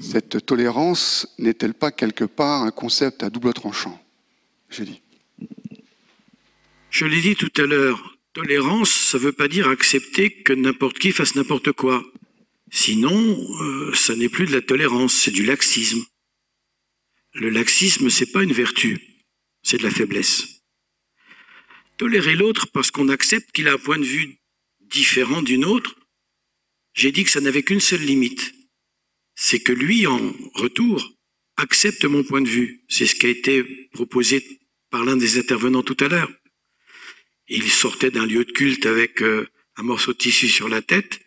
Cette tolérance n'est-elle pas quelque part un concept à double tranchant dit? Je l'ai dit tout à l'heure, tolérance, ça ne veut pas dire accepter que n'importe qui fasse n'importe quoi. Sinon, euh, ça n'est plus de la tolérance, c'est du laxisme. Le laxisme, c'est pas une vertu, c'est de la faiblesse. Tolérer l'autre parce qu'on accepte qu'il a un point de vue différent d'une autre, j'ai dit que ça n'avait qu'une seule limite. C'est que lui, en retour, accepte mon point de vue. C'est ce qui a été proposé par l'un des intervenants tout à l'heure. Il sortait d'un lieu de culte avec euh, un morceau de tissu sur la tête,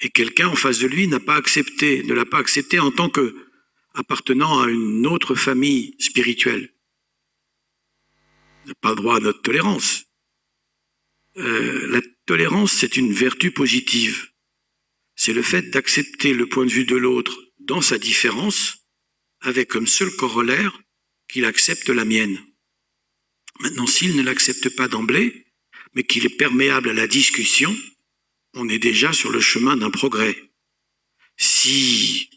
et quelqu'un en face de lui n'a pas accepté, ne l'a pas accepté en tant que appartenant à une autre famille spirituelle. Il n'a pas droit à notre tolérance. Euh, la tolérance, c'est une vertu positive. C'est le fait d'accepter le point de vue de l'autre dans sa différence, avec comme seul corollaire qu'il accepte la mienne. Maintenant, s'il ne l'accepte pas d'emblée, mais qu'il est perméable à la discussion, on est déjà sur le chemin d'un progrès. Si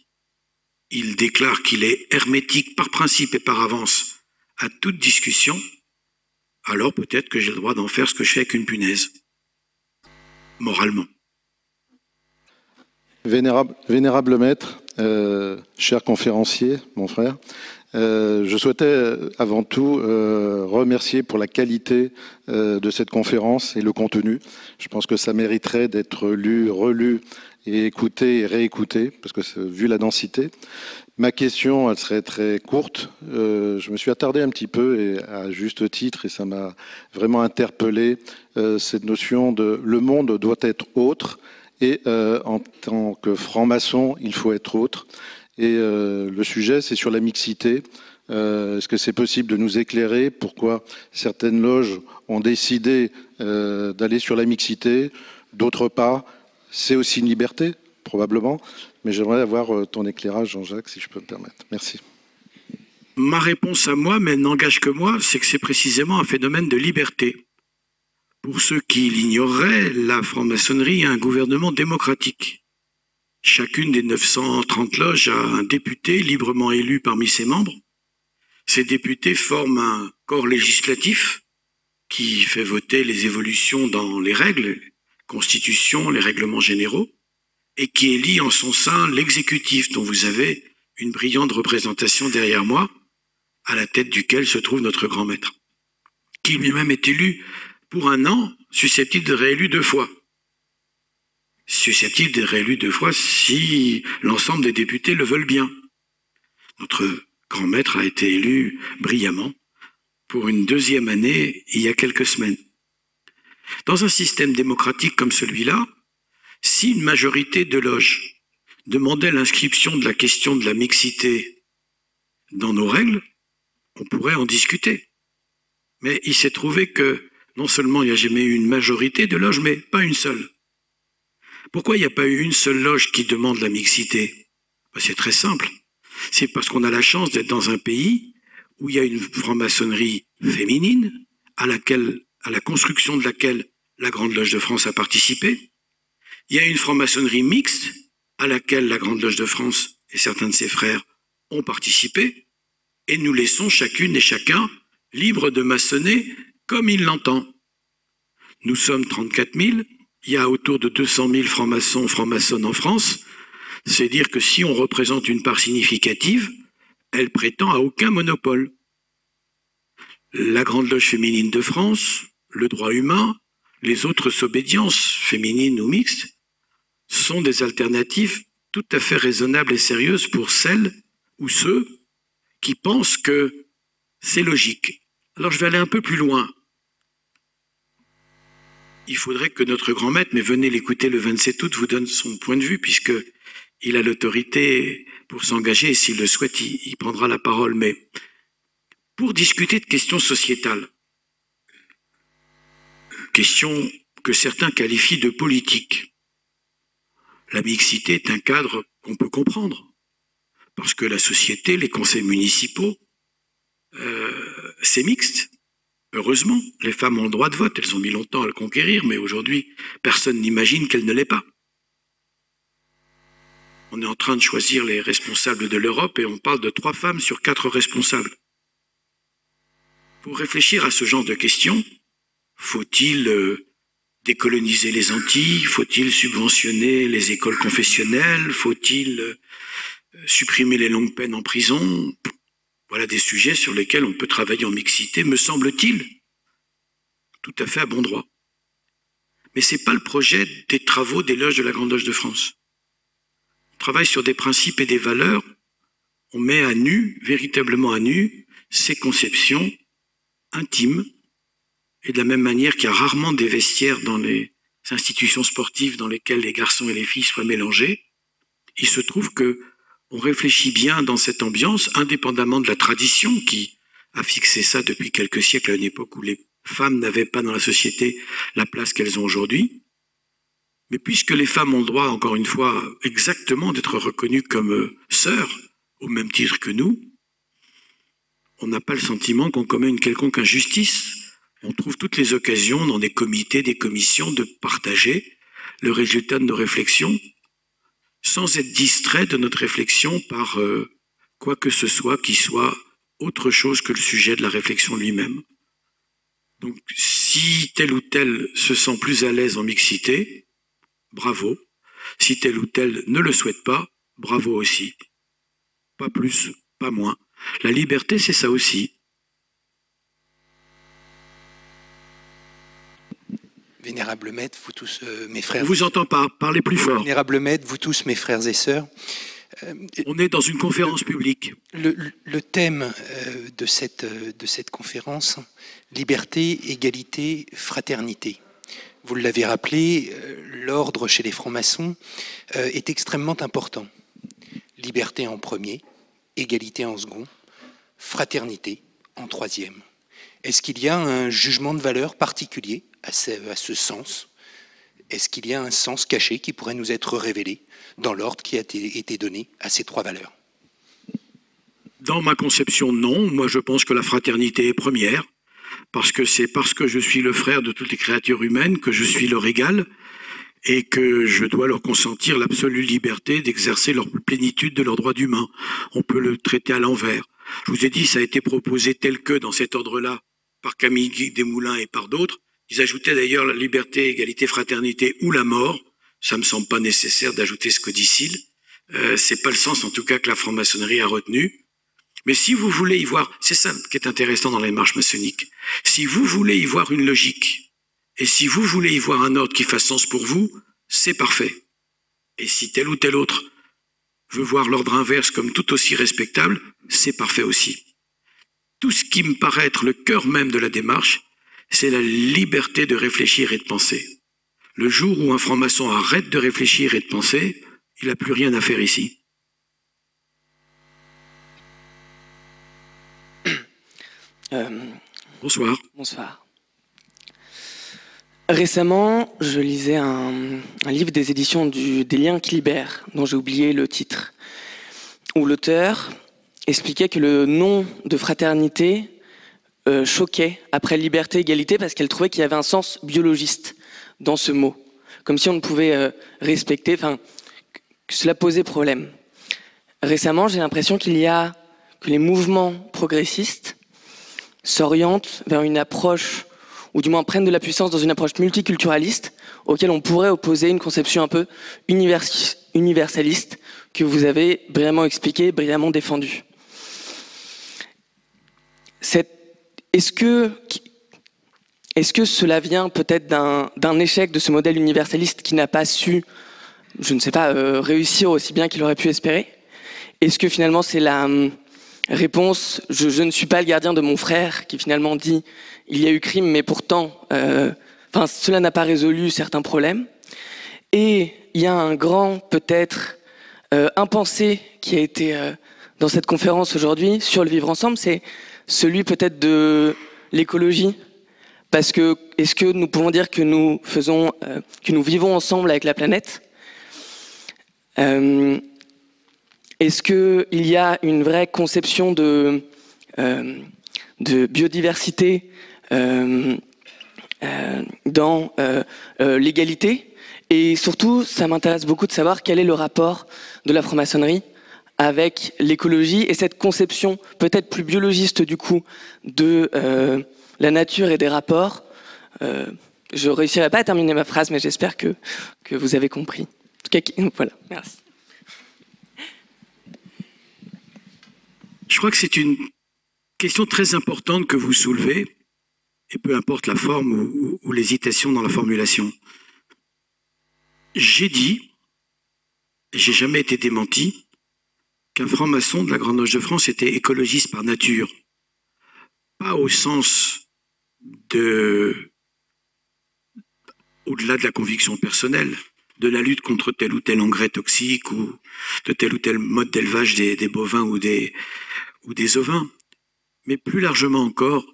il déclare qu'il est hermétique par principe et par avance à toute discussion, alors peut-être que j'ai le droit d'en faire ce que je fais avec une punaise, moralement. Vénérable, maître, euh, cher conférencier, mon frère, euh, je souhaitais euh, avant tout euh, remercier pour la qualité de cette conférence et le contenu. Je pense que ça mériterait d'être lu, relu et écouté et réécouté, parce que vu la densité. Ma question, elle serait très courte. je me suis attardé un petit peu, et à juste titre, et ça m'a vraiment interpellé, cette notion de le monde doit être autre, et en tant que franc-maçon, il faut être autre. Et euh, le sujet, c'est sur la mixité. Euh, est-ce que c'est possible de nous éclairer pourquoi certaines loges ont décidé euh, d'aller sur la mixité, d'autres pas? C'est aussi une liberté, probablement, mais j'aimerais avoir ton éclairage, Jean-Jacques, si je peux me permettre. Merci. Ma réponse à moi, mais n'engage que moi, c'est que c'est précisément un phénomène de liberté. Pour ceux qui l'ignoreraient, la franc-maçonnerie a un gouvernement démocratique. Chacune des 930 loges a un député librement élu parmi ses membres. Ces députés forment un corps législatif qui fait voter les évolutions dans les règles, constitutions, les règlements généraux, et qui élit en son sein l'exécutif dont vous avez une brillante représentation derrière moi, à la tête duquel se trouve notre grand maître, qui lui-même est élu pour un an, susceptible de réélu deux fois. Susceptible de réélu deux fois si l'ensemble des députés le veulent bien. Notre grand maître a été élu brillamment pour une deuxième année il y a quelques semaines. Dans un système démocratique comme celui-là, si une majorité de loges demandait l'inscription de la question de la mixité dans nos règles, on pourrait en discuter. Mais il s'est trouvé que non seulement il n'y a jamais eu une majorité de loges, mais pas une seule. Pourquoi il n'y a pas eu une seule loge qui demande la mixité? Ben, C'est très simple. C'est parce qu'on a la chance d'être dans un pays où il y a une franc-maçonnerie féminine à laquelle, à la construction de laquelle la Grande Loge de France a participé. Il y a une franc-maçonnerie mixte à laquelle la Grande Loge de France et certains de ses frères ont participé, et nous laissons chacune et chacun libre de maçonner comme il l'entend. Nous sommes 34 000, il y a autour de 200 000 francs-maçons, francs-maçonnes en France, c'est dire que si on représente une part significative, elle prétend à aucun monopole. La Grande Loge féminine de France, le droit humain, les autres obédiences, féminines ou mixtes, sont des alternatives tout à fait raisonnables et sérieuses pour celles ou ceux qui pensent que c'est logique. Alors je vais aller un peu plus loin. Il faudrait que notre grand maître, mais venez l'écouter le 27 août, vous donne son point de vue, puisque il a l'autorité pour s'engager, et s'il le souhaite, il, prendra la parole. Mais pour discuter de questions sociétales, questions que certains qualifient de politiques, la mixité est un cadre qu'on peut comprendre, parce que la société, les conseils municipaux, euh, c'est mixte. Heureusement, les femmes ont le droit de vote, elles ont mis longtemps à le conquérir, mais aujourd'hui, personne n'imagine qu'elles ne l'aient pas. On est en train de choisir les responsables de l'Europe et on parle de trois femmes sur quatre responsables. Pour réfléchir à ce genre de questions, faut-il euh, décoloniser les Antilles? Faut-il subventionner les écoles confessionnelles? Faut-il euh, supprimer les longues peines en prison? Voilà des sujets sur lesquels on peut travailler en mixité, me semble-t-il, tout à fait à bon droit. Mais ce n'est pas le projet des travaux des loges de la Grande Loge de France. On travaille sur des principes et des valeurs, on met à nu, véritablement à nu, ces conceptions intimes, et de la même manière qu'il y a rarement des vestiaires dans les institutions sportives dans lesquelles les garçons et les filles soient mélangés, il se trouve que on réfléchit bien dans cette ambiance, indépendamment de la tradition qui a fixé ça depuis quelques siècles à une époque où les femmes n'avaient pas dans la société la place qu'elles ont aujourd'hui. Mais puisque les femmes ont le droit, encore une fois, exactement d'être reconnues comme euh, sœurs, au même titre que nous, on n'a pas le sentiment qu'on commet une quelconque injustice. On trouve toutes les occasions dans des comités, des commissions de partager le résultat de nos réflexions sans être distrait de notre réflexion par euh, quoi que ce soit qui soit autre chose que le sujet de la réflexion lui-même. Donc si tel ou tel se sent plus à l'aise en mixité, bravo. Si tel ou tel ne le souhaite pas, bravo aussi. Pas plus, pas moins. La liberté, c'est ça aussi. Vénérable maître, vous tous, euh, mes frères. On vous entend pas, parlez plus fort. Vénérable maître, vous tous, mes frères et sœurs. Euh, On est dans une conférence publique. Le, le thème euh, de, cette, de cette conférence, liberté, égalité, fraternité. Vous l'avez rappelé, l'ordre chez les francs-maçons est extrêmement important. Liberté en premier, égalité en second, fraternité en troisième. Est-ce qu'il y a un jugement de valeur particulier à ce, sens? Est-ce qu'il y a un sens caché qui pourrait nous être révélé dans l'ordre qui a été donné à ces trois valeurs? Dans ma conception, non. Moi, je pense que la fraternité est première, parce que c'est parce que je suis le frère de toutes les créatures humaines que je suis leur égal et que je dois leur consentir l'absolue liberté d'exercer leur plénitude de leurs droits d'humain. On peut le traiter à l'envers. Je vous ai dit, ça a été proposé tel que dans cet ordre-là par Camille Desmoulins et par d'autres. Ils ajoutaient d'ailleurs la liberté, égalité, fraternité ou la mort. Ça me semble pas nécessaire d'ajouter ce codicile. Euh, c'est pas le sens, en tout cas, que la franc-maçonnerie a retenu. Mais si vous voulez y voir, c'est ça qui est intéressant dans les marches maçonniques. Si vous voulez y voir une logique, et si vous voulez y voir un ordre qui fasse sens pour vous, c'est parfait. Et si tel ou tel autre veut voir l'ordre inverse comme tout aussi respectable, c'est parfait aussi. Tout ce qui me paraît être le cœur même de la démarche, c'est la liberté de réfléchir et de penser. Le jour où un franc-maçon arrête de réfléchir et de penser, il n'a plus rien à faire ici. Euh, Bonsoir. Bonsoir. Récemment, je lisais un, un livre des éditions du, des Liens qui libèrent, dont j'ai oublié le titre, où l'auteur expliquait que le nom de fraternité euh, choquait après liberté, égalité, parce qu'elle trouvait qu'il y avait un sens biologiste dans ce mot, comme si on ne pouvait euh, respecter, enfin, que cela posait problème. Récemment, j'ai l'impression qu'il y a que les mouvements progressistes s'orientent vers une approche, ou du moins prennent de la puissance dans une approche multiculturaliste, auquel on pourrait opposer une conception un peu univers- universaliste que vous avez brillamment expliqué, brillamment défendue. Est-ce que, est que cela vient peut-être d'un échec de ce modèle universaliste qui n'a pas su, je ne sais pas, euh, réussir aussi bien qu'il aurait pu espérer? Est-ce que finalement c'est la hum, réponse je, ne suis pas le gardien de mon frère qui finalement dit il y a eu crime, mais pourtant, euh, cela n'a pas résolu certains problèmes? Et il y a un grand, peut-être, euh, impensé qui a été dans cette conférence aujourd'hui sur le vivre ensemble, c'est celui peut-être de l'écologie? Parce que est-ce que nous pouvons dire que nous faisons, euh, que nous vivons ensemble avec la planète? Euh, Est-ce que il y a une vraie conception de euh, biodiversité dans l'égalité? Et surtout, ça m'intéresse beaucoup de savoir quel est le rapport de la franc-maçonnerie avec l'écologie et cette conception peut-être plus biologiste du coup de euh, la nature et des rapports. Euh, je réussirai pas à terminer ma phrase, mais j'espère que, que vous avez compris. Voilà, merci. Je crois que c'est une question très importante que vous soulevez, et peu importe la forme ou l'hésitation dans la formulation. J'ai dit, et j'ai jamais été démenti, qu'un franc-maçon de la Grande Loge de France était écologiste par nature. Pas au sens de, au-delà de la conviction personnelle, de la lutte contre tel ou tel engrais toxique ou de tel ou tel mode d'élevage des, bovins ou des, ou des ovins, mais plus largement encore,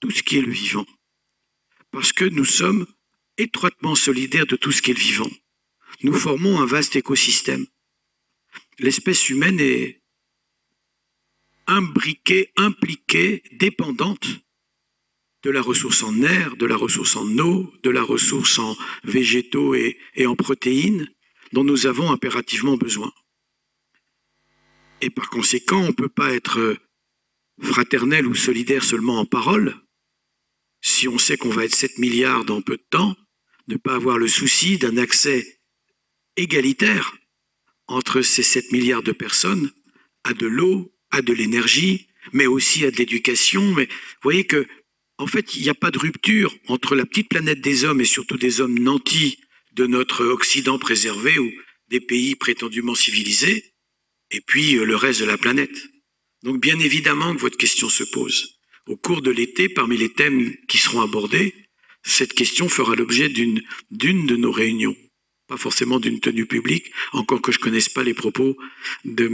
tout ce qui est le vivant. Parce que nous sommes étroitement solidaires de tout ce qui est le vivant. Nous formons un vaste écosystème. L'espèce humaine est imbriquée, impliquée, dépendante de la ressource en air, de la ressource en eau, de la ressource en végétaux et, en protéines dont nous avons impérativement besoin. Et par conséquent, on ne peut pas être fraternel ou solidaire seulement en parole. Si on sait qu'on va être 7 milliards dans peu de temps, ne pas avoir le souci d'un accès égalitaire entre ces 7 milliards de personnes à de l'eau, à de l'énergie, mais aussi à de l'éducation. Mais vous voyez que, en fait, il n'y a pas de rupture entre la petite planète des hommes et surtout des hommes nantis de notre Occident préservé ou des pays prétendument civilisés, et puis euh, le reste de la planète. Donc bien évidemment que votre question se pose. Au cours de l'été, parmi les thèmes qui seront abordés, cette question fera l'objet d'une d'une de nos réunions. Pas forcément d'une tenue publique, encore que je connaisse pas les propos de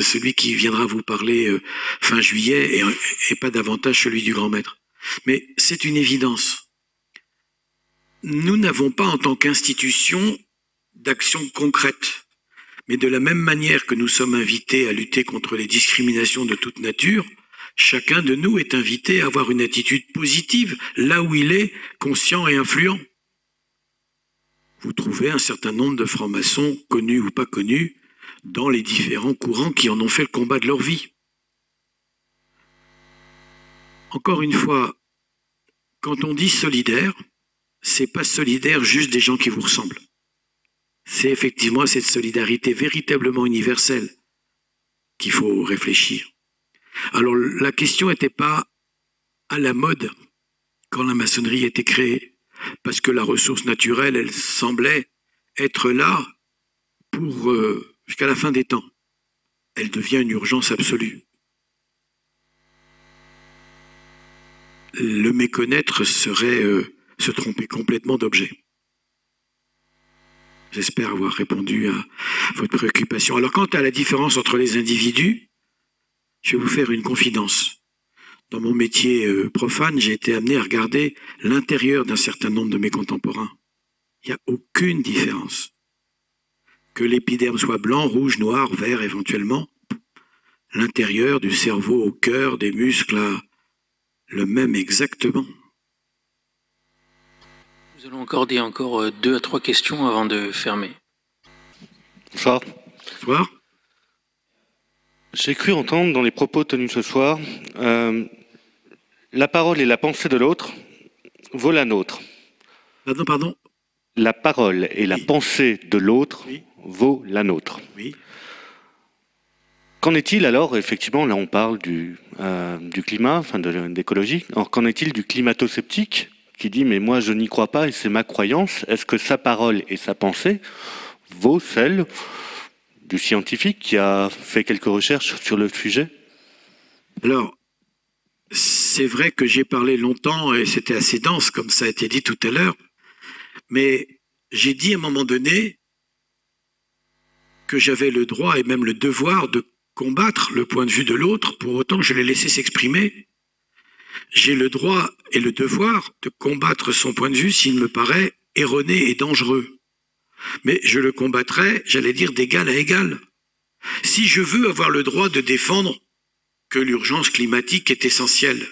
celui qui viendra vous parler euh, fin juillet et, et pas davantage celui du grand maître. Mais c'est une évidence. Nous n'avons pas en tant qu'institution d'action concrète. Mais de la même manière que nous sommes invités à lutter contre les discriminations de toute nature, chacun de nous est invité à avoir une attitude positive là où il est conscient et influent. Vous trouvez un certain nombre de francs-maçons, connus ou pas connus, dans les différents courants qui en ont fait le combat de leur vie. encore une fois, quand on dit solidaire, c'est pas solidaire juste des gens qui vous ressemblent. C'est effectivement cette solidarité véritablement universelle qu'il faut réfléchir. Alors la question n'était pas à la mode quand la maçonnerie a été créée, parce que la ressource naturelle, elle semblait être là pour euh, jusqu'à la fin des temps. Elle devient une urgence absolue. Le méconnaître serait euh, se tromper complètement d'objet. J'espère avoir répondu à votre préoccupation. Alors quant à la différence entre les individus, je vais vous faire une confidence. Dans mon métier euh, profane, j'ai été amené à regarder l'intérieur d'un certain nombre de mes contemporains. Il n'y a aucune différence. Que l'épiderme soit blanc, rouge, noir, vert éventuellement, l'intérieur du cerveau au cœur, des muscles, a le même exactement. Nous allons encore dire encore euh, deux à trois questions avant de fermer. Bonsoir. Bonsoir. J'ai cru entendre dans les propos tenus ce soir, euh, la parole et la pensée de l'autre vaut la nôtre. Pardon, pardon La parole et la pensée de l'autre vaut la nôtre. Oui. Qu'en est-il alors Effectivement, là on parle du, euh, du climat, enfin de- d'écologie. Alors qu'en est-il du climato-sceptique qui dit mais moi je n'y crois pas et c'est ma croyance Est-ce que sa parole et sa pensée vaut celle du scientifique qui a fait quelques recherches sur le sujet? Alors, c'est vrai que j'ai parlé longtemps et c'était assez dense, comme ça a été dit tout à l'heure, mais j'ai dit à un moment donné que j'avais le droit et même le devoir de combattre le point de vue de l'autre pour autant que je l'ai laissé s'exprimer. J'ai le droit et le devoir de combattre son point de vue s'il me paraît erroné et dangereux. Mais je le combattrai, j'allais dire, d'égal à égal. Si je veux avoir le droit de défendre que l'urgence climatique est essentielle,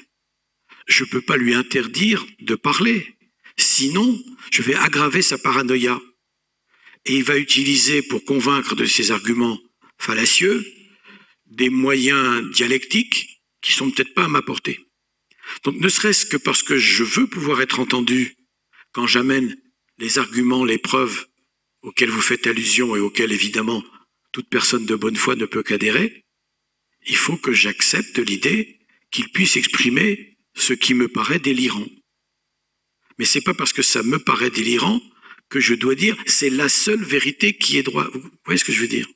je ne peux pas lui interdire de parler. Sinon, je vais aggraver sa paranoïa. Et il va utiliser pour convaincre de ses arguments fallacieux des moyens dialectiques qui sont peut-être pas à ma portée. Donc ne serait-ce que parce que je veux pouvoir être entendu quand j'amène les arguments, les preuves auxquelles vous faites allusion et auxquelles évidemment toute personne de bonne foi ne peut qu'adhérer, il faut que j'accepte l'idée qu'il puisse exprimer ce qui me paraît délirant. Mais c'est pas parce que ça me paraît délirant que je dois dire c'est la seule vérité qui est droit. Vous voyez ce que je veux dire?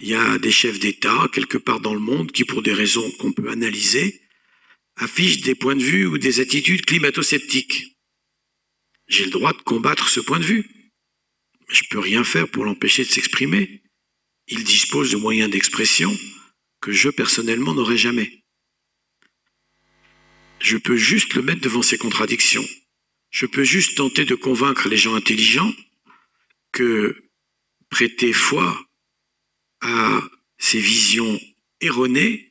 Il y a des chefs d'État quelque part dans le monde qui, pour des raisons qu'on peut analyser, affichent des points de vue ou des attitudes climato-sceptiques. J'ai le droit de combattre ce point de vue. Mais je peux rien faire pour l'empêcher de s'exprimer. Il dispose de moyens d'expression que je personnellement n'aurai jamais. Je peux juste le mettre devant ses contradictions. Je peux juste tenter de convaincre les gens intelligents que prêter foi à ces visions erronées,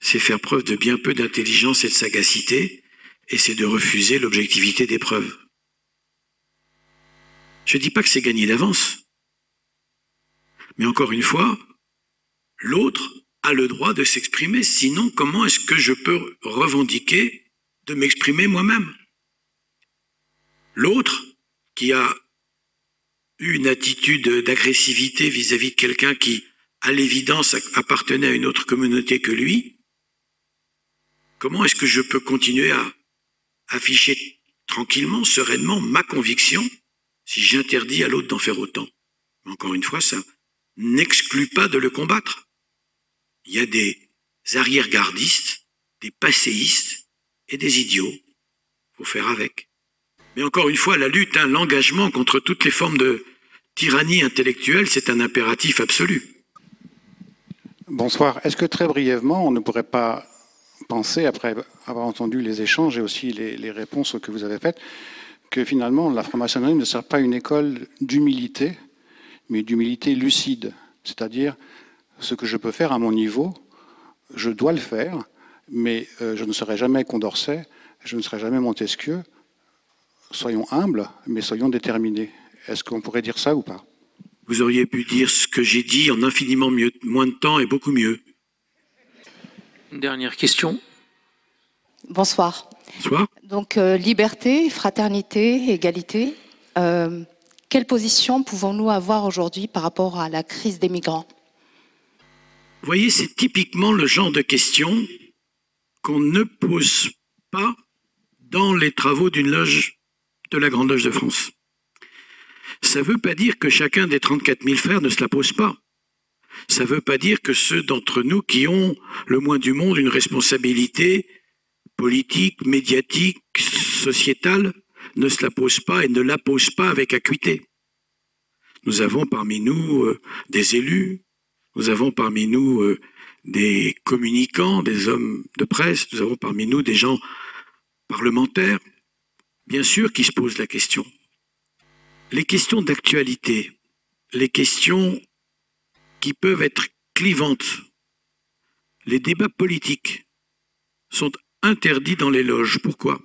c'est faire preuve de bien peu d'intelligence et de sagacité, et c'est de refuser l'objectivité des preuves. Je ne dis pas que c'est gagné d'avance. Mais encore une fois, l'autre a le droit de s'exprimer, sinon comment est-ce que je peux revendiquer de m'exprimer moi-même? L'autre, qui a eu une attitude d'agressivité vis-à-vis de quelqu'un qui, à l'évidence, appartenait à une autre communauté que lui, comment est-ce que je peux continuer à afficher tranquillement, sereinement ma conviction si j'interdis à l'autre d'en faire autant? Encore une fois, ça n'exclut pas de le combattre. Il y a des arrière-gardistes, des passéistes et des idiots. Faut faire avec. Mais encore une fois, la lutte, hein, l'engagement contre toutes les formes de tyrannie intellectuelle, c'est un impératif absolu. Bonsoir. Est-ce que très brièvement, on ne pourrait pas penser, après avoir entendu les échanges et aussi les, les réponses que vous avez faites, que finalement la franc-maçonnerie ne sert pas une école d'humilité, mais d'humilité lucide. C'est-à-dire, ce que je peux faire à mon niveau, je dois le faire, mais euh, je ne serai jamais Condorcet, je ne serai jamais Montesquieu. Soyons humbles, mais soyons déterminés. Est-ce qu'on pourrait dire ça ou pas? Vous auriez pu dire ce que j'ai dit en infiniment mieux, moins de temps et beaucoup mieux. Une dernière question. Bonsoir. Bonsoir. Donc, euh, liberté, fraternité, égalité. Euh, quelle position pouvons-nous avoir aujourd'hui par rapport à la crise des migrants? Voyez, c'est typiquement le genre de question qu'on ne pose pas dans les travaux d'une loge de la Grande Loge de France. Ça ne veut pas dire que chacun des 34 000 frères ne se la pose pas. Ça ne veut pas dire que ceux d'entre nous qui ont le moins du monde une responsabilité politique, médiatique, sociétale, ne se la posent pas et ne la posent pas avec acuité. Nous avons parmi nous euh, des élus, nous avons parmi nous euh, des communicants, des hommes de presse, nous avons parmi nous des gens parlementaires, bien sûr, qui se posent la question. Les questions d'actualité, les questions qui peuvent être clivantes, les débats politiques sont interdits dans les loges. Pourquoi?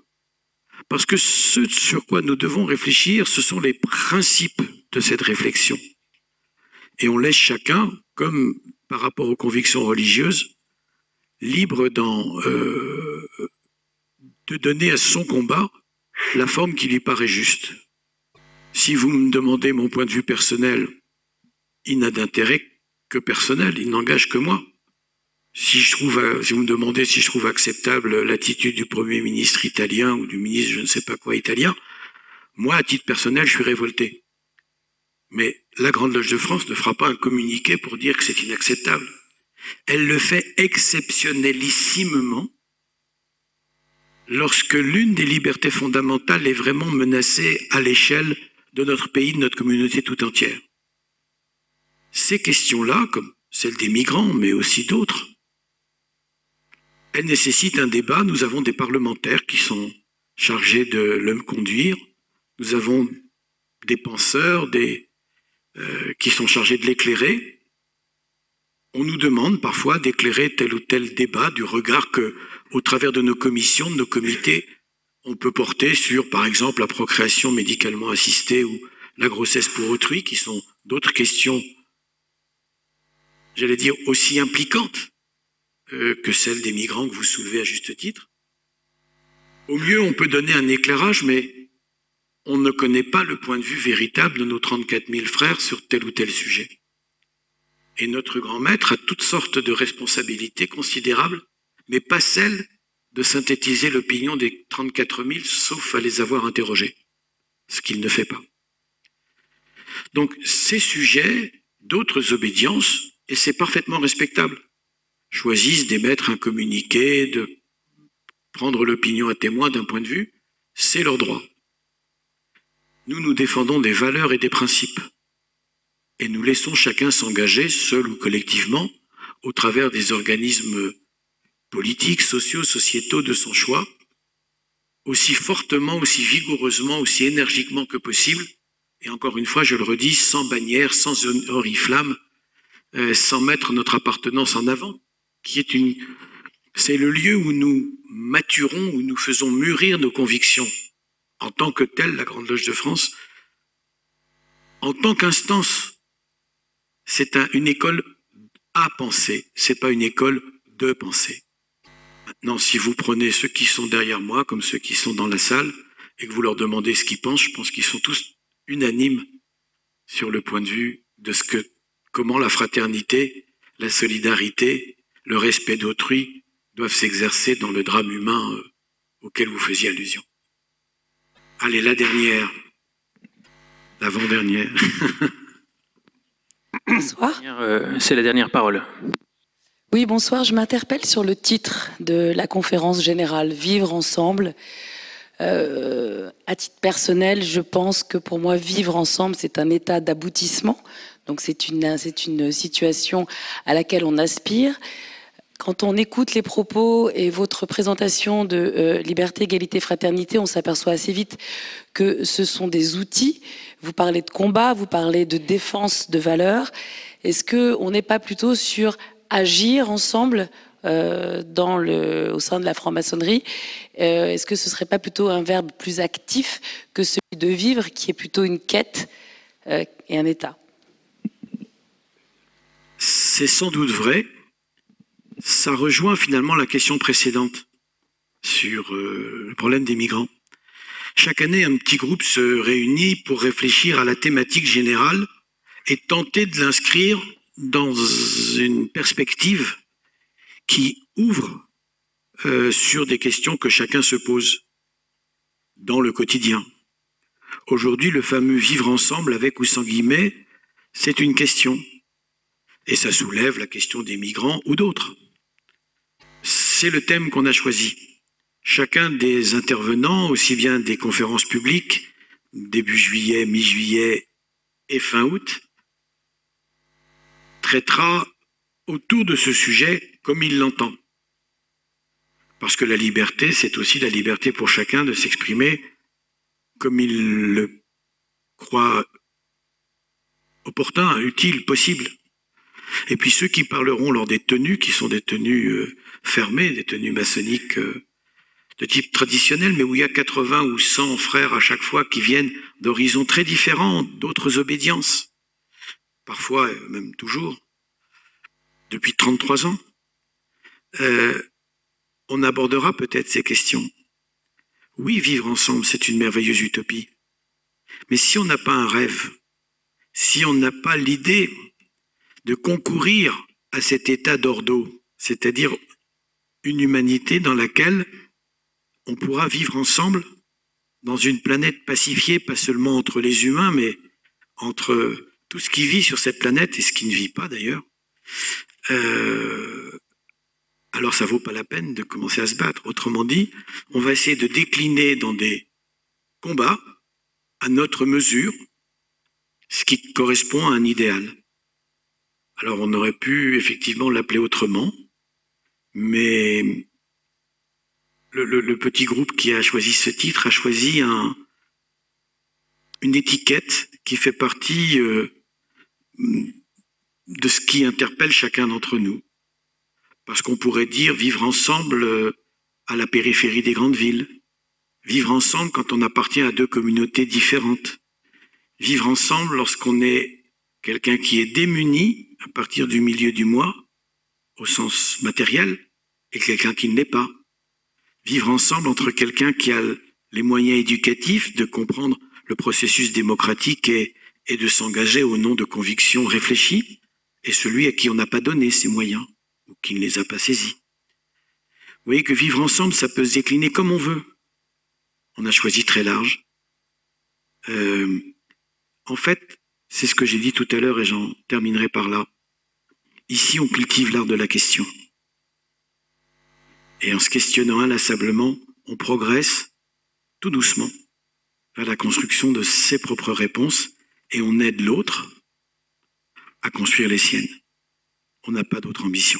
Parce que ce sur quoi nous devons réfléchir, ce sont les principes de cette réflexion. Et on laisse chacun, comme par rapport aux convictions religieuses, libre dans, euh, de donner à son combat la forme qui lui paraît juste. Si vous me demandez mon point de vue personnel, il n'a d'intérêt que personnel, il n'engage que moi. Si, je trouve, si vous me demandez si je trouve acceptable l'attitude du Premier ministre italien ou du ministre je ne sais pas quoi italien, moi, à titre personnel, je suis révolté. Mais la Grande Loge de France ne fera pas un communiqué pour dire que c'est inacceptable. Elle le fait exceptionnellissimement lorsque l'une des libertés fondamentales est vraiment menacée à l'échelle de notre pays, de notre communauté tout entière. Ces questions-là, comme celle des migrants, mais aussi d'autres, elles nécessitent un débat. Nous avons des parlementaires qui sont chargés de le conduire. Nous avons des penseurs, des, euh, qui sont chargés de l'éclairer. On nous demande parfois d'éclairer tel ou tel débat du regard que, au travers de nos commissions, de nos comités, on peut porter sur, par exemple, la procréation médicalement assistée ou la grossesse pour autrui, qui sont d'autres questions, j'allais dire, aussi impliquantes euh, que celles des migrants que vous soulevez à juste titre. Au mieux, on peut donner un éclairage, mais on ne connaît pas le point de vue véritable de nos 34 000 frères sur tel ou tel sujet. Et notre grand maître a toutes sortes de responsabilités considérables, mais pas celles de synthétiser l'opinion des 34 000, sauf à les avoir interrogés, ce qu'il ne fait pas. Donc ces sujets, d'autres obédiences, et c'est parfaitement respectable, choisissent d'émettre un communiqué, de prendre l'opinion à témoin d'un point de vue, c'est leur droit. Nous, nous défendons des valeurs et des principes, et nous laissons chacun s'engager, seul ou collectivement, au travers des organismes politiques, sociaux, sociétaux de son choix, aussi fortement, aussi vigoureusement, aussi énergiquement que possible, et encore une fois, je le redis, sans bannière, sans oriflamme, euh, sans mettre notre appartenance en avant, qui est une, c'est le lieu où nous maturons, où nous faisons mûrir nos convictions. En tant que telle, la Grande Loge de France, en tant qu'instance, c'est un, une école à penser, c'est pas une école de penser. Maintenant, si vous prenez ceux qui sont derrière moi, comme ceux qui sont dans la salle, et que vous leur demandez ce qu'ils pensent, je pense qu'ils sont tous unanimes sur le point de vue de ce que, comment la fraternité, la solidarité, le respect d'autrui doivent s'exercer dans le drame humain euh, auquel vous faisiez allusion. Allez, la dernière, l'avant-dernière. Bonsoir. Euh, C'est la dernière parole. Oui, bonsoir. Je m'interpelle sur le titre de la conférence générale Vivre ensemble. Euh, à titre personnel, je pense que pour moi, vivre ensemble, c'est un état d'aboutissement. Donc c'est une, c'est une situation à laquelle on aspire. Quand on écoute les propos et votre présentation de euh, liberté, égalité, fraternité, on s'aperçoit assez vite que ce sont des outils. Vous parlez de combat, vous parlez de défense de valeurs. Est-ce que on n'est pas plutôt sur agir ensemble euh, au sein de la franc-maçonnerie? Euh, Est-ce que ce serait pas plutôt un verbe plus actif que celui de vivre, qui est plutôt une quête et un état? C'est sans doute vrai, ça rejoint finalement la question précédente sur euh, le problème des migrants. Chaque année, un petit groupe se réunit pour réfléchir à la thématique générale et tenter de l'inscrire dans une perspective qui ouvre euh, sur des questions que chacun se pose dans le quotidien. Aujourd'hui, le fameux vivre ensemble avec ou sans guillemets, c'est une question. Et ça soulève la question des migrants ou d'autres. C'est le thème qu'on a choisi. Chacun des intervenants, aussi bien des conférences publiques, début juillet, mi-juillet et fin août, traitera autour de ce sujet comme il l'entend. Parce que la liberté, c'est aussi la liberté pour chacun de s'exprimer comme il le croit opportun, utile, possible. Et puis ceux qui parleront lors des tenues, qui sont des tenues euh, fermées, des tenues maçonniques euh, de type traditionnel, mais où il y a 80 ou 100 frères à chaque fois qui viennent d'horizons très différents, d'autres obédiences, parfois euh, même toujours, depuis 33 ans. Euh, on abordera peut-être ces questions. Oui, vivre ensemble, c'est une merveilleuse utopie. Mais si on n'a pas un rêve, si on n'a pas l'idée de concourir à cet état d'ordo, c'est-à-dire une humanité dans laquelle on pourra vivre ensemble dans une planète pacifiée, pas seulement entre les humains, mais entre tout ce qui vit sur cette planète et ce qui ne vit pas d'ailleurs, euh, alors ça vaut pas la peine de commencer à se battre. Autrement dit, on va essayer de décliner dans des combats à notre mesure ce qui correspond à un idéal. Alors on aurait pu effectivement l'appeler autrement, mais le, petit groupe qui a choisi ce titre a choisi un, une étiquette qui fait partie euh, de ce qui interpelle chacun d'entre nous. Parce qu'on pourrait dire vivre ensemble euh, à la périphérie des grandes villes, vivre ensemble quand on appartient à deux communautés différentes, vivre ensemble lorsqu'on est quelqu'un qui est démuni à partir du milieu du mois, au sens matériel, et quelqu'un qui ne l'est pas. Vivre ensemble entre quelqu'un qui a les moyens éducatifs de comprendre le processus démocratique et, de s'engager au nom de convictions réfléchies, et celui à qui on n'a pas donné ces moyens ou qui ne les a pas saisis. Vous voyez que vivre ensemble, ça peut se décliner comme on veut. On a choisi très large. Euh, en fait, c'est ce que j'ai dit tout à l'heure et j'en terminerai par là. Ici, on cultive l'art de la question. Et en se questionnant inlassablement, on progresse tout doucement vers la construction de ses propres réponses et on aide l'autre à construire les siennes. On n'a pas d'autre ambition.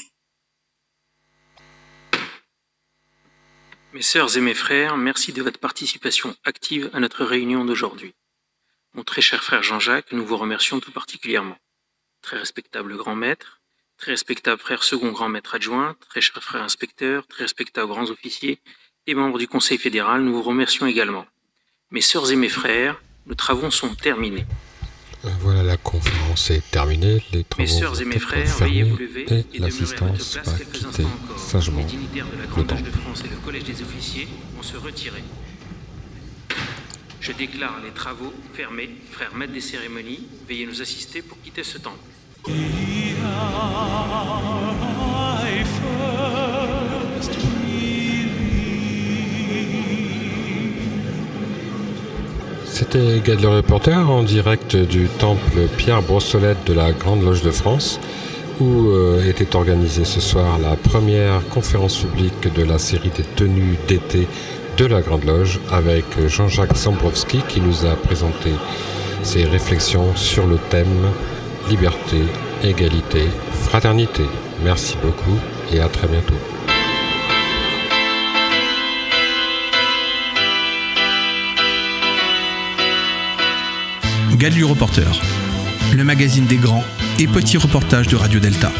Mes sœurs et mes frères, merci de votre participation active à notre réunion d'aujourd'hui. Mon très cher frère Jean-Jacques, nous vous remercions tout particulièrement. Très respectable grand maître, très respectable frère second grand maître adjoint, très cher frère inspecteur, très respectable grands officiers et membres du Conseil fédéral, nous vous remercions également. Mes sœurs et mes frères, nos travaux sont terminés. Voilà, la conférence est terminée. Les travaux mes sœurs et mes frères, veuillez vous lever et, et l'assistance va quitter sagement Les dignitaires de la le temple. de France et le Collège des officiers vont se retirer. Je déclare les travaux fermés. Frères maîtres des cérémonies, veuillez nous assister pour quitter ce temple. C'était Gad le reporter en direct du temple Pierre Brossolette de la Grande Loge de France, où euh, était organisée ce soir la première conférence publique de la série des tenues d'été de la Grande Loge avec Jean-Jacques Sambrowski qui nous a présenté ses réflexions sur le thème liberté, égalité, fraternité. Merci beaucoup et à très bientôt. Gadu Reporter, le magazine des grands et petits reportages de Radio Delta.